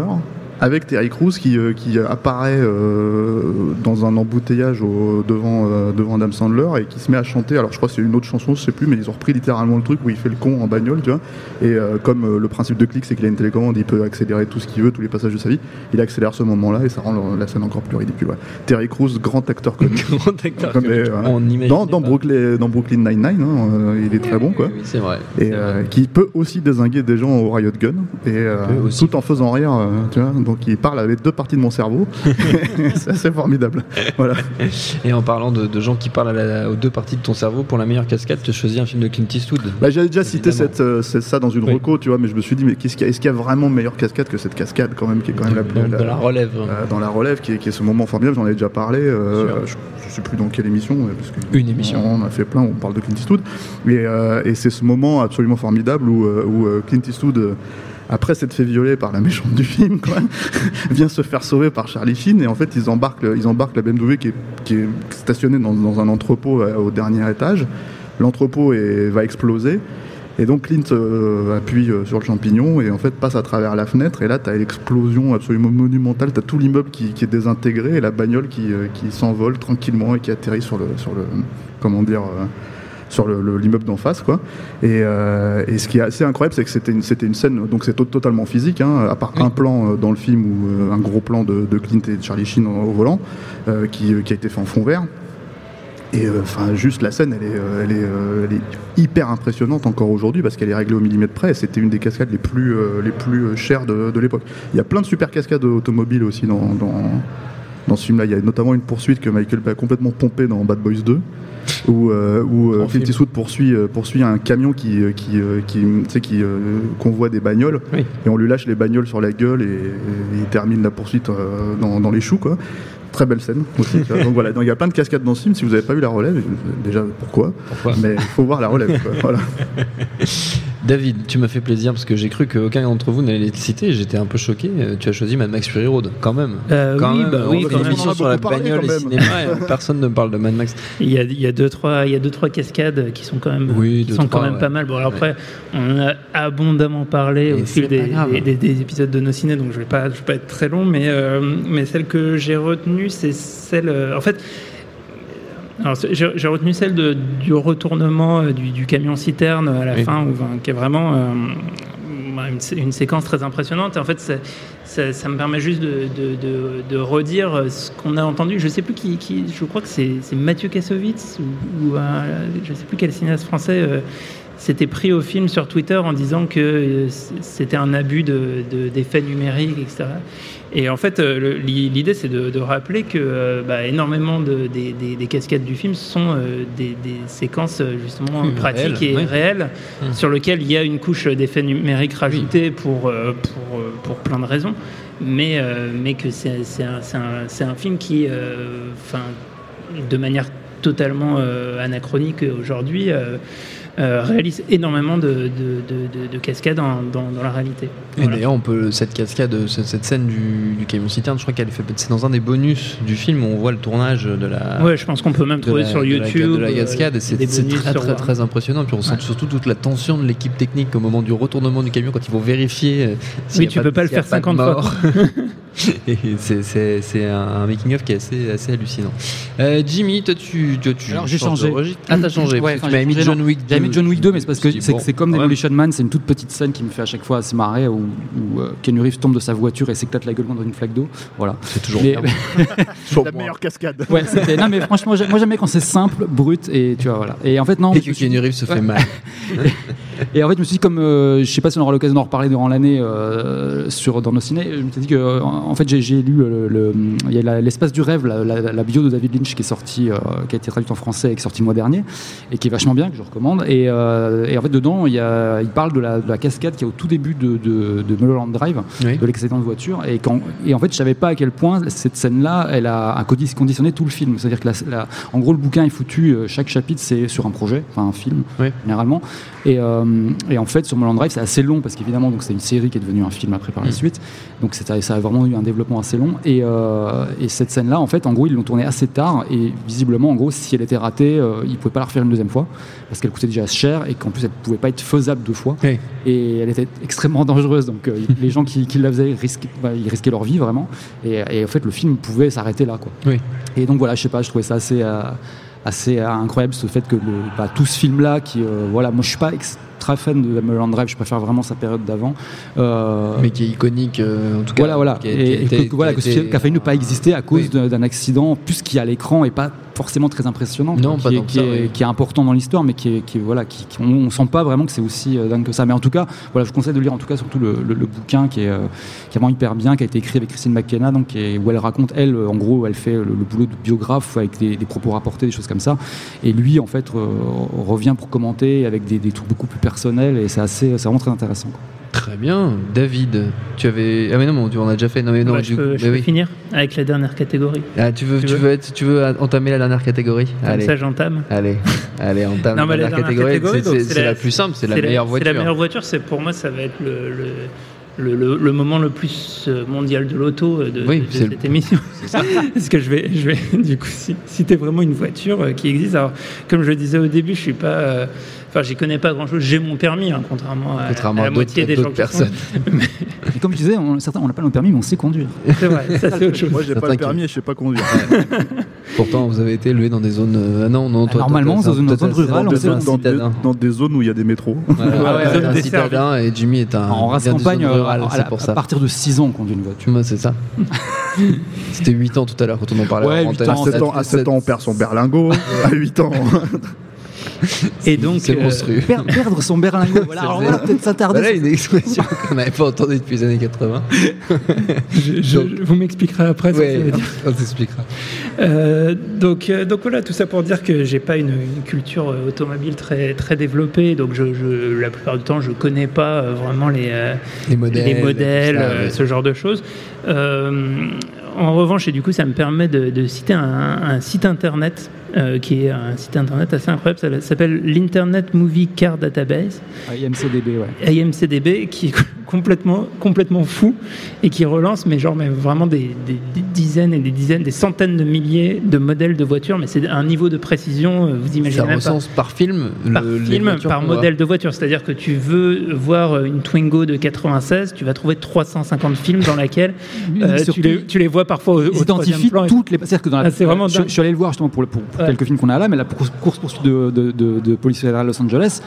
avec Terry Crews qui, euh, qui apparaît euh, dans un embouteillage au- devant, euh, devant Adam Sandler et qui se met à chanter. Alors je crois que c'est une autre chanson, je sais plus, mais ils ont repris littéralement le truc où il fait le con en bagnole, tu vois. Et euh, comme euh, le principe de clic, c'est qu'il a une télécommande, il peut accélérer tout ce qu'il veut, tous les passages de sa vie. Il accélère ce moment-là et ça rend le- la scène encore plus ridicule. ouais. Terry Crews, grand acteur connu. Grand acteur. Comme, que euh, dans. Brooklyn, dans Brooklyn Nine-Nine, hein, euh, il est très bon quoi. Oui, c'est vrai. Et euh, vrai. qui peut aussi désinguer des gens au Riot Gun, et euh, tout en faisant rire, euh, tu vois. Donc il parle avec deux parties de mon cerveau. c'est assez formidable. Voilà. Et en parlant de, de gens qui parlent à la- aux deux parties de ton cerveau, pour la meilleure cascade, tu as choisi un film de Clint Eastwood. Bah, J'avais déjà cité cette, euh, ça dans une Oui. reco, tu vois, mais je me suis dit, mais qu'il y est-ce qu'il y a vraiment meilleure cascade que cette cascade quand même, qui est quand même la plus Donc, la- de la relève. euh, dans la relève, qui est, qui est ce moment formidable. J'en ai déjà parlé. euh, je, je sais plus dans quelle émission. euh, Parce que Une émission. On en a fait plein. On parle de Clint Eastwood. Et, euh, et c'est ce moment absolument formidable où, euh, où euh, Clint Eastwood. Après s'être fait violer par la méchante du film, quoi, vient se faire sauver par Charlie Sheen et en fait ils embarquent, ils embarquent la BMW qui est, stationnée dans, un entrepôt euh, au dernier étage. L'entrepôt va exploser et donc Clint euh, appuie euh, sur le champignon et en fait passe à travers la fenêtre et là tu as l'explosion absolument monumentale, tu as tout l'immeuble qui, est désintégré et la bagnole qui, qui s'envole tranquillement et qui atterrit sur le, sur le comment dire, sur le- le- l'immeuble d'en face quoi. Et, euh, et ce qui est assez incroyable c'est que c'était une, scène, donc c'est to- totalement physique, hein, à part un plan euh, dans le film où euh, un gros plan de, de Clint et de Charlie Sheen au, volant euh, qui, qui a été fait en fond vert. Et euh, enfin, juste la scène, elle est, elle, est, elle est hyper impressionnante encore aujourd'hui parce qu'elle est réglée au millimètre près. et C'était une des cascades les plus, les plus chères de, de l'époque. Il y a plein de super cascades automobiles aussi dans, dans, dans ce film-là. Il y a notamment une poursuite que Michael Bay a complètement pompée dans Bad Boys 2. Où, euh, où euh, Clint film. Eastwood poursuit, euh, poursuit un camion qui, euh, qui, euh, qui, tu sais, qui euh, convoie des bagnoles Oui. et on lui lâche les bagnoles sur la gueule et, et il termine la poursuite euh, dans, dans les choux quoi. Très belle scène aussi. Donc voilà, donc il y a plein de cascades dans ce film. Si vous n'avez pas vu la relève, euh, déjà pourquoi? Pourquoi? Mais il faut voir la relève. quoi. Voilà. David, tu m'as fait plaisir parce que j'ai cru qu'aucun d'entre vous n'allait le citer. J'étais un peu choqué. Tu as choisi Mad Max Fury Road, quand même. Euh, Quand oui, même, bah oui, quand même. sur la bagnole et cinéma personne ne parle de Mad Max. Il y a, il y a deux trois, il y a deux trois cascades qui sont quand même, Oui, deux, sont trois, quand même ouais. pas mal. Bon, alors après, on a abondamment parlé Et au fil des épisodes de nos ciné, donc je vais pas, je vais pas être très long, mais euh, mais celle que j'ai retenue, c'est celle, euh, en fait. Alors, j'ai retenu celle de, du retournement euh, du, du camion citerne à la Oui. fin, où, qui est vraiment euh, une, sé- une séquence très impressionnante. Et en fait, c'est- ça, ça me permet juste de, de- de- de redire euh, ce qu'on a entendu. Je sais plus qui, qui- je crois que c'est Mathieu Kassovitz ou, ou un- je sais plus quel cinéaste français euh, s'était pris au film sur Twitter en disant que euh, c'était un abus de- de- d'effets numériques, etc. Et en fait, euh, l'idée, c'est de, de rappeler que euh, bah, énormément de- des, des- des cascades du film sont des, des séquences justement Hum, pratiques et oui. réelles, Hum. sur lesquelles il y a une couche d'effets numériques rajoutée pour, pour, pour plein de raisons, mais, mais que c'est c'est un, c'est un- film qui, euh, de manière totalement euh, anachronique aujourd'hui, euh, réalise énormément de, de, de- de- de cascades dans, dans- dans la réalité. Et Voilà. d'ailleurs, on peut cette cascade, cette, scène du, du camion citerne, je crois qu'elle est fait c'est dans un des bonus du film où on voit le tournage de la. Ouais, je pense qu'on peut même trouver la- sur de la- YouTube de la, euh, cascade et c'est très sur- très très impressionnant puis on ressent Ouais. surtout toute la tension de l'équipe technique au moment du retournement du camion quand ils vont vérifier euh, s'il Oui, y a tu pas peux de- pas le faire pas de 50 fois. c'est- un making of qui est assez assez hallucinant Euh, Jimmy toi tu, tu Alors, j'ai de changé. ah t'as changé Ouais, tu m'avais j'ai mis John. Wick 2 J'avais mis John Wick 2, mais c'est parce que c'est bon, comme. Demolition Man, c'est une toute petite scène qui me fait à chaque fois assez marrer où, où, euh, Reeves tombe de sa voiture et s'éclate la gueule dans une flaque d'eau. Voilà. c'est toujours Mais- bien La meilleure cascade. Ouais, non mais franchement, moi j'aime bien quand c'est simple, brut et tu vois voilà. Et en fait non. et que Reeves se fait mal Et en fait, je me suis dit, comme euh, je sais pas si on aura l'occasion d'en reparler durant l'année euh, sur dans nos ciné, je me suis dit que en en fait j'ai lu euh, il y a l'espace du rêve, la, la- la bio de David Lynch qui est sortie, euh, qui a été traduite en français et qui est sortie le mois dernier et qui est vachement bien, que je recommande. Et, et en fait dedans, il, y a, il parle de la, de la cascade qui est au tout début de, de, de Mulholland Drive, Oui. de l'accident de voiture. Et, quand, et en fait, je savais pas à quel point cette scène-là, elle a conditionné tout le film. C'est-à-dire que en gros, le bouquin est foutu, chaque chapitre c'est sur un projet, enfin un film Oui. généralement. Et, euh, et en fait, sur Mulholland Drive, c'est assez long parce qu'évidemment, donc c'est une série qui est devenue un film après par la Mm. suite. Donc ça a vraiment eu un développement assez long. Et, euh, et cette scène-là, en fait, en gros, ils l'ont tournée assez tard. Et visiblement, en gros, si elle était ratée, euh, ils pouvaient pas la refaire une deuxième fois parce qu'elle coûtait déjà cher et qu'en plus, elle pouvait pas être faisable deux fois. Oui. Et elle était extrêmement dangereuse. Donc euh, les gens qui, qui la faisaient, risquaient, bah, ils risquaient leur vie vraiment. Et, et en fait, le film pouvait s'arrêter là, quoi. Oui. Et donc voilà, je sais pas, je trouvais ça assez, euh, assez euh, incroyable ce fait que le, bah, tout ce film-là, qui, euh, voilà, moi je suis pas extra fan de Mulholland Drive, je préfère vraiment sa période d'avant. Euh, mais qui est iconique euh, en tout cas voilà, voilà. qui a- Et, qui a et été- que, voilà, qui a que ce été- film qui a failli ne pas exister à cause Oui. d'un- d'un accident, plus qui à l'écran et pas forcément très impressionnant, Non, qui, est, tant que qui, ça, est, oui. qui est important dans l'histoire, mais qui est, qui voilà, qui, on, on sent pas vraiment que c'est aussi euh, dingue que ça. Mais en tout cas, voilà, je vous conseille de lire en tout cas surtout le, le- le bouquin qui est, euh, qui est vraiment hyper bien, qui a été écrit avec Christine McKenna, donc qui est- où elle raconte elle, euh, en gros, elle fait le, le boulot de biographe avec des, des propos rapportés, des choses comme ça. Et lui, en fait, euh, revient pour commenter avec des, des trucs beaucoup plus personnels et c'est assez, c'est vraiment très intéressant. quoi. Très bien David tu avais ah mais non mais on a déjà fait non mais non Bah, du je peux, coup- je mais peux oui. finir avec la dernière catégorie. Ah, tu veux Tu tu veux veux être tu veux entamer la dernière catégorie? Comme allez ça, j'entame. allez allez entame Non, la dernière catégorie, catégorie, C'est- la, plus simple c'est la meilleure voiture C'est la meilleure voiture. C'est pour moi, ça va être le, le, le, le- le moment le plus euh, mondial de l'auto euh, de, Oui, de c'est cette le- émission. Parce que je vais, je vais du coup ci- citer vraiment une voiture euh, qui existe. Alors, comme je le disais au début, je suis pas. euh, Enfin, j'y connais pas grand chose. J'ai mon permis, hein, contrairement à, Contrairement à à la moitié des gens d'autres qui sont- personnes. Et comme je disais, on, certains, on n'a pas nos permis, mais on sait conduire. C'est vrai, ça c'est autre chose. Moi, j'ai pas le qui- permis et je sais pas conduire. Pourtant vous avez été élevé dans des zones euh, ah non non toi, normalement, toi, dans une toi, zone rurale, t'es sait un dans, des, dans des zones où il y a des métros. Voilà, Ouais, ouais, t'es un citadin et Jimmy est un vient des campagne, zones euh, à, c'est pour à ça partir de 6 ans, on conduit une voiture. Moi, c'est ça. C'était 8 ans tout à l'heure quand on en parlait. Ouais, en huit antenne. À ans, 7 ans, à 7 ans, on perd son berlingot. À 8 ans, Et donc, C'est euh. Per- perdre son berlingot. Voilà, C'est alors voilà, peut-être s'attarder. Voilà une expression qu'on n'avait pas entendue depuis les années 80. je- je- vous m'expliquerez après. ce que ça veut Ouais, dire. on t'expliquera. Euh, donc, euh, donc voilà, tout ça pour dire que j'ai pas une, une culture euh, automobile très, très développée, donc je, je- la plupart du temps je connais pas euh, vraiment les, euh, Les modèles. les modèles, ça, ouais. ce genre de choses. Euh, en revanche, et du coup, ça me permet de, de citer un, un site internet euh, qui est un site internet assez incroyable. Ça s'appelle l'Internet Movie Car Database. Ah, IMCDB, ouais. IMCDB qui est complètement, complètement fou et qui relance, mais genre mais vraiment des, des- des dizaines et des dizaines, des centaines de milliers de modèles de voitures, mais c'est un niveau de précision, euh, vous imaginez Ça même pas. recense par film Par le- film, par modèle de voiture. C'est-à-dire que tu veux voir une Twingo de 96, tu vas trouver 350 films dans lesquels euh, tu, les, tu les vois parfois au, au Ils troisième identifient plan. et- toutes les. C'est-à-dire que dans la. Ah, c'est vraiment je, suis allé le voir justement pour, le- pour, pour Ouais. quelques films qu'on a là, mais la course, poursuite de, de, de, de police fédérale Los Angeles,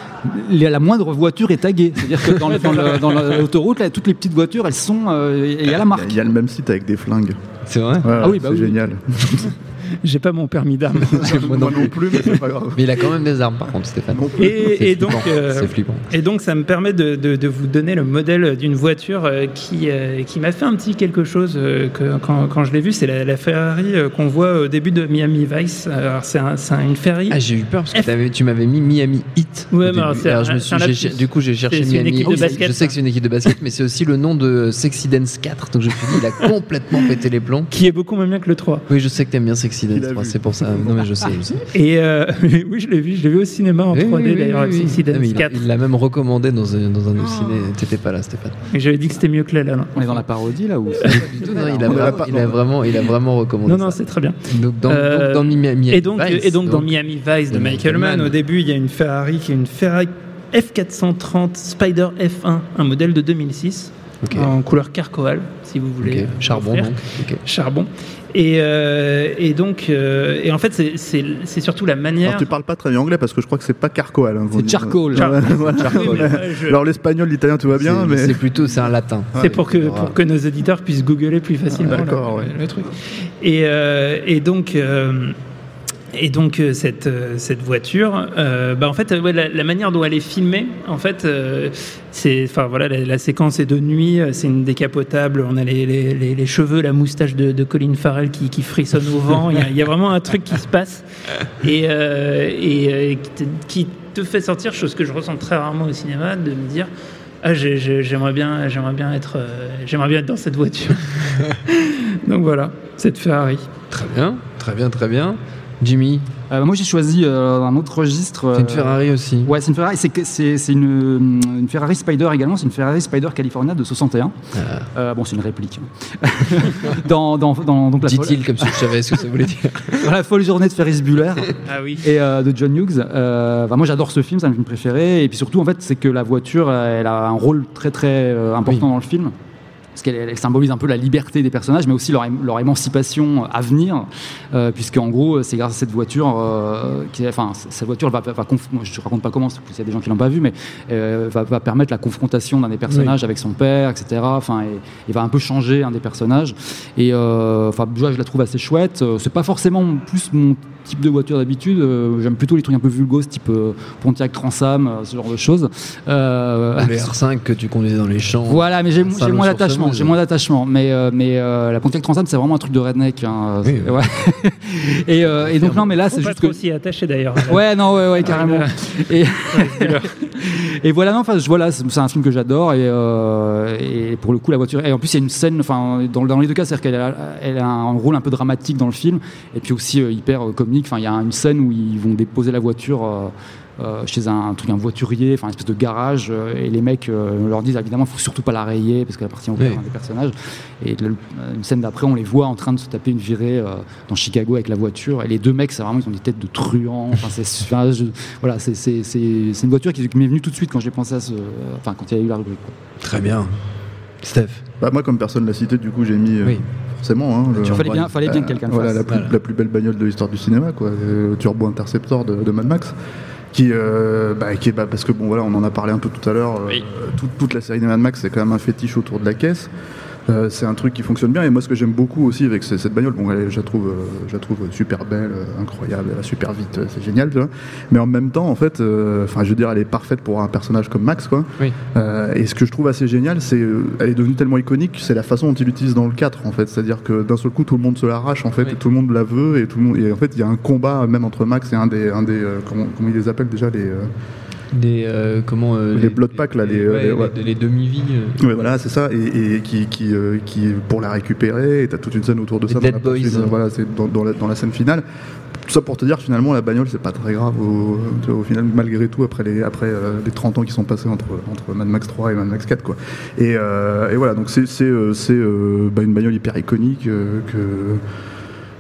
les- la moindre voiture est taguée. C'est-à-dire que dans, le- l'autoroute, là, toutes les petites voitures, elles sont. euh, et il y a la marque. il y a le même site avec des flingues. C'est vrai? Ouais, Ah oui, bah c'est oui. génial. J'ai pas mon permis d'armes. Moi non plus. plus, mais c'est pas grave. Mais il a quand même des armes par contre, Stéphane. Non plus. Et, donc, euh. Et donc, ça me permet de, de- de vous donner le modèle d'une voiture euh, qui, euh, qui m'a fait un petit quelque chose que, quand, quand je l'ai vue. C'est la, la Ferrari qu'on voit au début de Miami Vice. Alors, c'est un- c'est une Ferrari. Ah, j'ai eu peur parce que tu m'avais mis Miami Heat. Ouais, alors, c'est Alors, un- je me suis, un du coup, j'ai cherché Miami équipe de Heat. basket, Je sais que c'est une équipe de basket, mais c'est aussi le nom de Sexy Dance 4. Donc je me suis dit, il a complètement pété les plombs. qui est beaucoup moins bien que le 3. Oui, je sais que t'aimes bien Sexy Accident Qui l'a 3, vu c'est pour ça. Non, mais je sais. je sais. Et euh, oui, je l'ai vu, je l'ai vu au cinéma en Oui, 3D oui, oui, d'ailleurs, oui, oui. Accident Ah, mais il a- 4. Il l'a même recommandé dans un, dans un nos ciné. T'étais pas là, Stéphane. Et j'avais dit que c'était mieux que là, là. non. On est dans la parodie là ou il, a vraiment, il, a vraiment, recommandé. Non, non, c'est très bien. Donc, dans, Euh, donc, dans Miami Et donc, Vice, et donc, dans Miami Vice de de Michael Mann, au début, il y a une Ferrari qui est une Ferrari F430 Spider F1, un modèle de 2006, Ok. en couleur carcoal, si vous voulez. Ok. Charbon, donc. Ok. Charbon. Et, euh, et donc, euh, et en fait, c'est- surtout la manière. Alors tu parles pas très bien anglais parce que je crois que c'est pas carcoal. hein, C'est charcoal. Char- voilà. Je- Alors l'espagnol, l'italien, tout va bien, mais C'est plutôt, c'est un latin. C'est pour que, Voilà. pour que nos auditeurs puissent googler plus facilement Ah, d'accord, le, ouais. le truc. Et, euh, et donc, euh, et donc euh, cette, euh, cette voiture, euh, bah en fait, la, manière dont elle est filmée, en fait, c'est, enfin voilà, la, séquence est de nuit, c'est une décapotable, on a les, les, cheveux, la moustache de, de Colin Farrell qui, frissonne au vent. Il y, a, vraiment un truc qui se passe et, qui, te, fait sortir, chose que je ressens très rarement au cinéma, de me dire. Ah, j'ai- j'ai- j'aimerais bien, j'aimerais bien être, j'aimerais bien être dans cette voiture. Donc voilà, cette Ferrari. Très bien, très bien, très bien. Jimmy, Euh, Moi j'ai choisi euh, un autre registre. c'est une euh, Ferrari aussi. Ouais, c'est une Ferrari. C'est que- c'est c'est une, une Ferrari Spider également. C'est une Ferrari Spider California de 61. Ah. Euh, bon, c'est une réplique. hein. dans, dans, dans donc la folle, Dit-il comme si je savais ce que ça voulait dire. dans la folle journée de Ferris Bueller Ah oui. et euh, de John Hughes. Euh, enfin, moi j'adore ce film, c'est un film préféré. Et puis surtout en fait, c'est que la voiture, elle a un rôle très très euh, important Oui. dans le film. Parce qu'elle elle symbolise un peu la liberté des personnages, mais aussi leur, ém- leur émancipation à venir, euh, puisque en gros, c'est grâce à cette voiture, euh, qui, enfin, cette voiture va, va je raconte pas comment, parce qu'il y a des gens qui l'ont pas vu, mais euh, va, va permettre la confrontation d'un des personnages avec son père, etc. Enfin, et, va un peu changer un des personnages. Et euh, enfin, je la trouve assez chouette. Euh, C'est pas forcément plus mon type de voiture d'habitude. Euh, J'aime plutôt les trucs un peu vulgos, type euh, Pontiac Transam, euh, ce genre de choses. Euh, Les R5 que tu conduisais dans les champs. voilà, mais j'ai moins d'attachement. J'ai moins d'attachement. Mais, euh, mais euh, la Pontiac Transam, c'est vraiment un truc de redneck. hein. Oui, ouais. et, euh, et donc, non, mais là, c'est juste que. s'y attacher d'ailleurs. Ouais, non, ouais, ouais, carrément. Et, et voilà, non, enfin, je- voilà, c'est c'est un film que j'adore et, euh, et pour le coup, la voiture. Et en plus, il y a une scène, enfin, dans, dans les deux cas, c'est-à-dire qu'elle a, elle a un rôle un peu dramatique dans le film et puis aussi euh, hyper euh, Enfin, il y a une scène où ils vont déposer la voiture. euh, euh, chez un, un truc un voiturier, enfin une espèce de garage, euh, et les mecs euh, leur disent évidemment, il faut surtout pas la rayer parce qu'elle appartient au père Oui. des personnages. Et le- une scène d'après, on les voit en train de se taper une virée euh, dans Chicago avec la voiture. Et les deux mecs, c'est vraiment, ils ont des têtes de truands. Enfin, c'est, enfin, je- voilà, c'est, c'est, c'est, c'est une voiture qui, m'est venue tout de suite quand j'ai pensé à ce, enfin, quand il y a eu la rubrique. quoi. Très bien. Steph? Bah, moi, comme personne l'a cité, du coup, j'ai mis euh, Oui. Forcément. Hein, le- Il fallait bien, fallait bien que quelqu'un le voilà, fasse. la plus, Voilà. la plus belle bagnole de l'histoire du cinéma, quoi, euh, le Turbo Interceptor de, de Mad Max. Qui, euh, bah, qui est, bah, parce que bon voilà, on en a parlé un peu tout à l'heure. euh, toute, toute la série des Mad Max, c'est quand même un fétiche autour de la caisse. Euh, c'est un truc qui fonctionne bien et moi ce que j'aime beaucoup aussi avec ce- cette bagnole, bon elle, je la trouve, euh, je la trouve super belle, euh, incroyable, elle va super vite, c'est génial, tu vois. Mais en même temps, en fait, euh, enfin je veux dire, elle est parfaite pour un personnage comme Max, quoi. Oui. Euh, et ce que je trouve assez génial, c'est elle est devenue tellement iconique, c'est la façon dont il l'utilise dans le 4 en fait. C'est-à-dire que d'un seul coup, tout le monde se l'arrache en fait, Oui. et tout le monde la veut, et tout le monde. Et en fait, il y a un combat même entre Max et un des, un des, euh, comment, comment ils les appellent déjà les. Euh, Les, euh, comment, euh, Les blood packs, là, les, euh, ouais, les- ouais. les- les demi-vies. euh. Ouais, voilà, c'est ça, et, et qui, qui, euh, qui, pour la récupérer, et t'as toute une scène autour de Les ça. Dead dans la poursuite, Boys. Voilà, c'est dans, dans la, dans la scène finale. Tout ça pour te dire, finalement, la bagnole, c'est pas très grave au, au final, malgré tout, après les, après, euh, les 30 ans qui sont passés entre, entre Mad Max 3 et Mad Max 4, quoi. Et, euh, et voilà, donc c'est c'est, euh, c'est, euh, bah, une bagnole hyper iconique euh, que.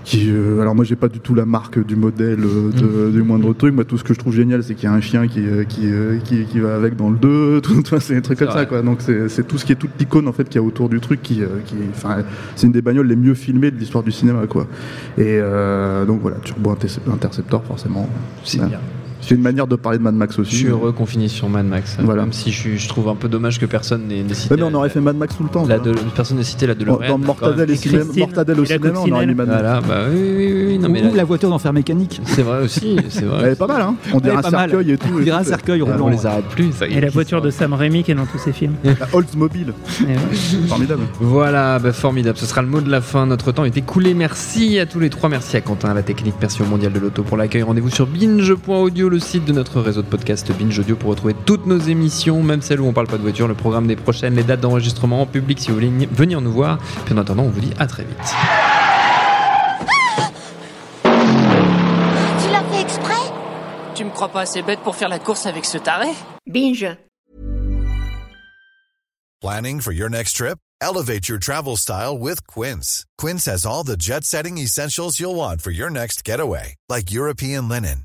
Qui, euh, alors moi j'ai pas du tout la marque du modèle euh, de- du moindre truc. Moi tout ce que je trouve génial c'est qu'il y a un chien qui, euh, qui, qui, qui va avec dans le 2 tout, tout, c'est des trucs comme ça quoi. Donc c'est tout ce qui est toute l'icône en fait qu'il y a autour du truc qui, qui enfin c'est une des bagnoles les mieux filmées de l'histoire du cinéma quoi. Et euh, donc voilà Turbo Interce- Interceptor forcément. C'est Ouais. bien. C'est une manière de parler de Mad Max Je aussi suis heureux qu'on finisse sur Mad Max. Voilà. Même si je, je trouve un peu dommage que personne n'ait cité. Ouais, mais on la- aurait fait Mad Max tout le temps la de- personne n'ait cité la Dans- DeLorean. dans Mortadelle, et cinéma- Mortadelle au la cinéma on aurait mis Mad Max Voilà, bah oui, oui, oui, oui, non, mais Ou là- la voiture d'enfer mécanique. c'est vrai aussi, c'est vrai. elle est pas mal hein on dirait un cercueil et tout On et dirait un cercueil on roulant. les arrête plus. Et la voiture de Sam Raimi qui est dans tous ses films. La Oldsmobile formidable Voilà, bah, formidable. Ce sera le mot de la fin. Notre temps est écoulé. Merci à tous les trois. Merci à Quentin, à la technique. Merci au Mondial de l'Auto pour l'accueil. Rendez-vous sur binge.audio, le site de notre réseau de podcast Binge Audio pour retrouver toutes nos émissions, même celles où on parle pas de voiture, le programme des prochaines, les dates d'enregistrement en public si vous voulez venir nous voir. Puis en attendant, on vous dit à très vite. Tu l'as fait exprès? Tu me crois pas assez bête pour faire la course avec ce taré? Binge. Planning for your next trip? Elevate your travel style with Quince. Quince has all the jet setting essentials you'll want for your next getaway, like European linen.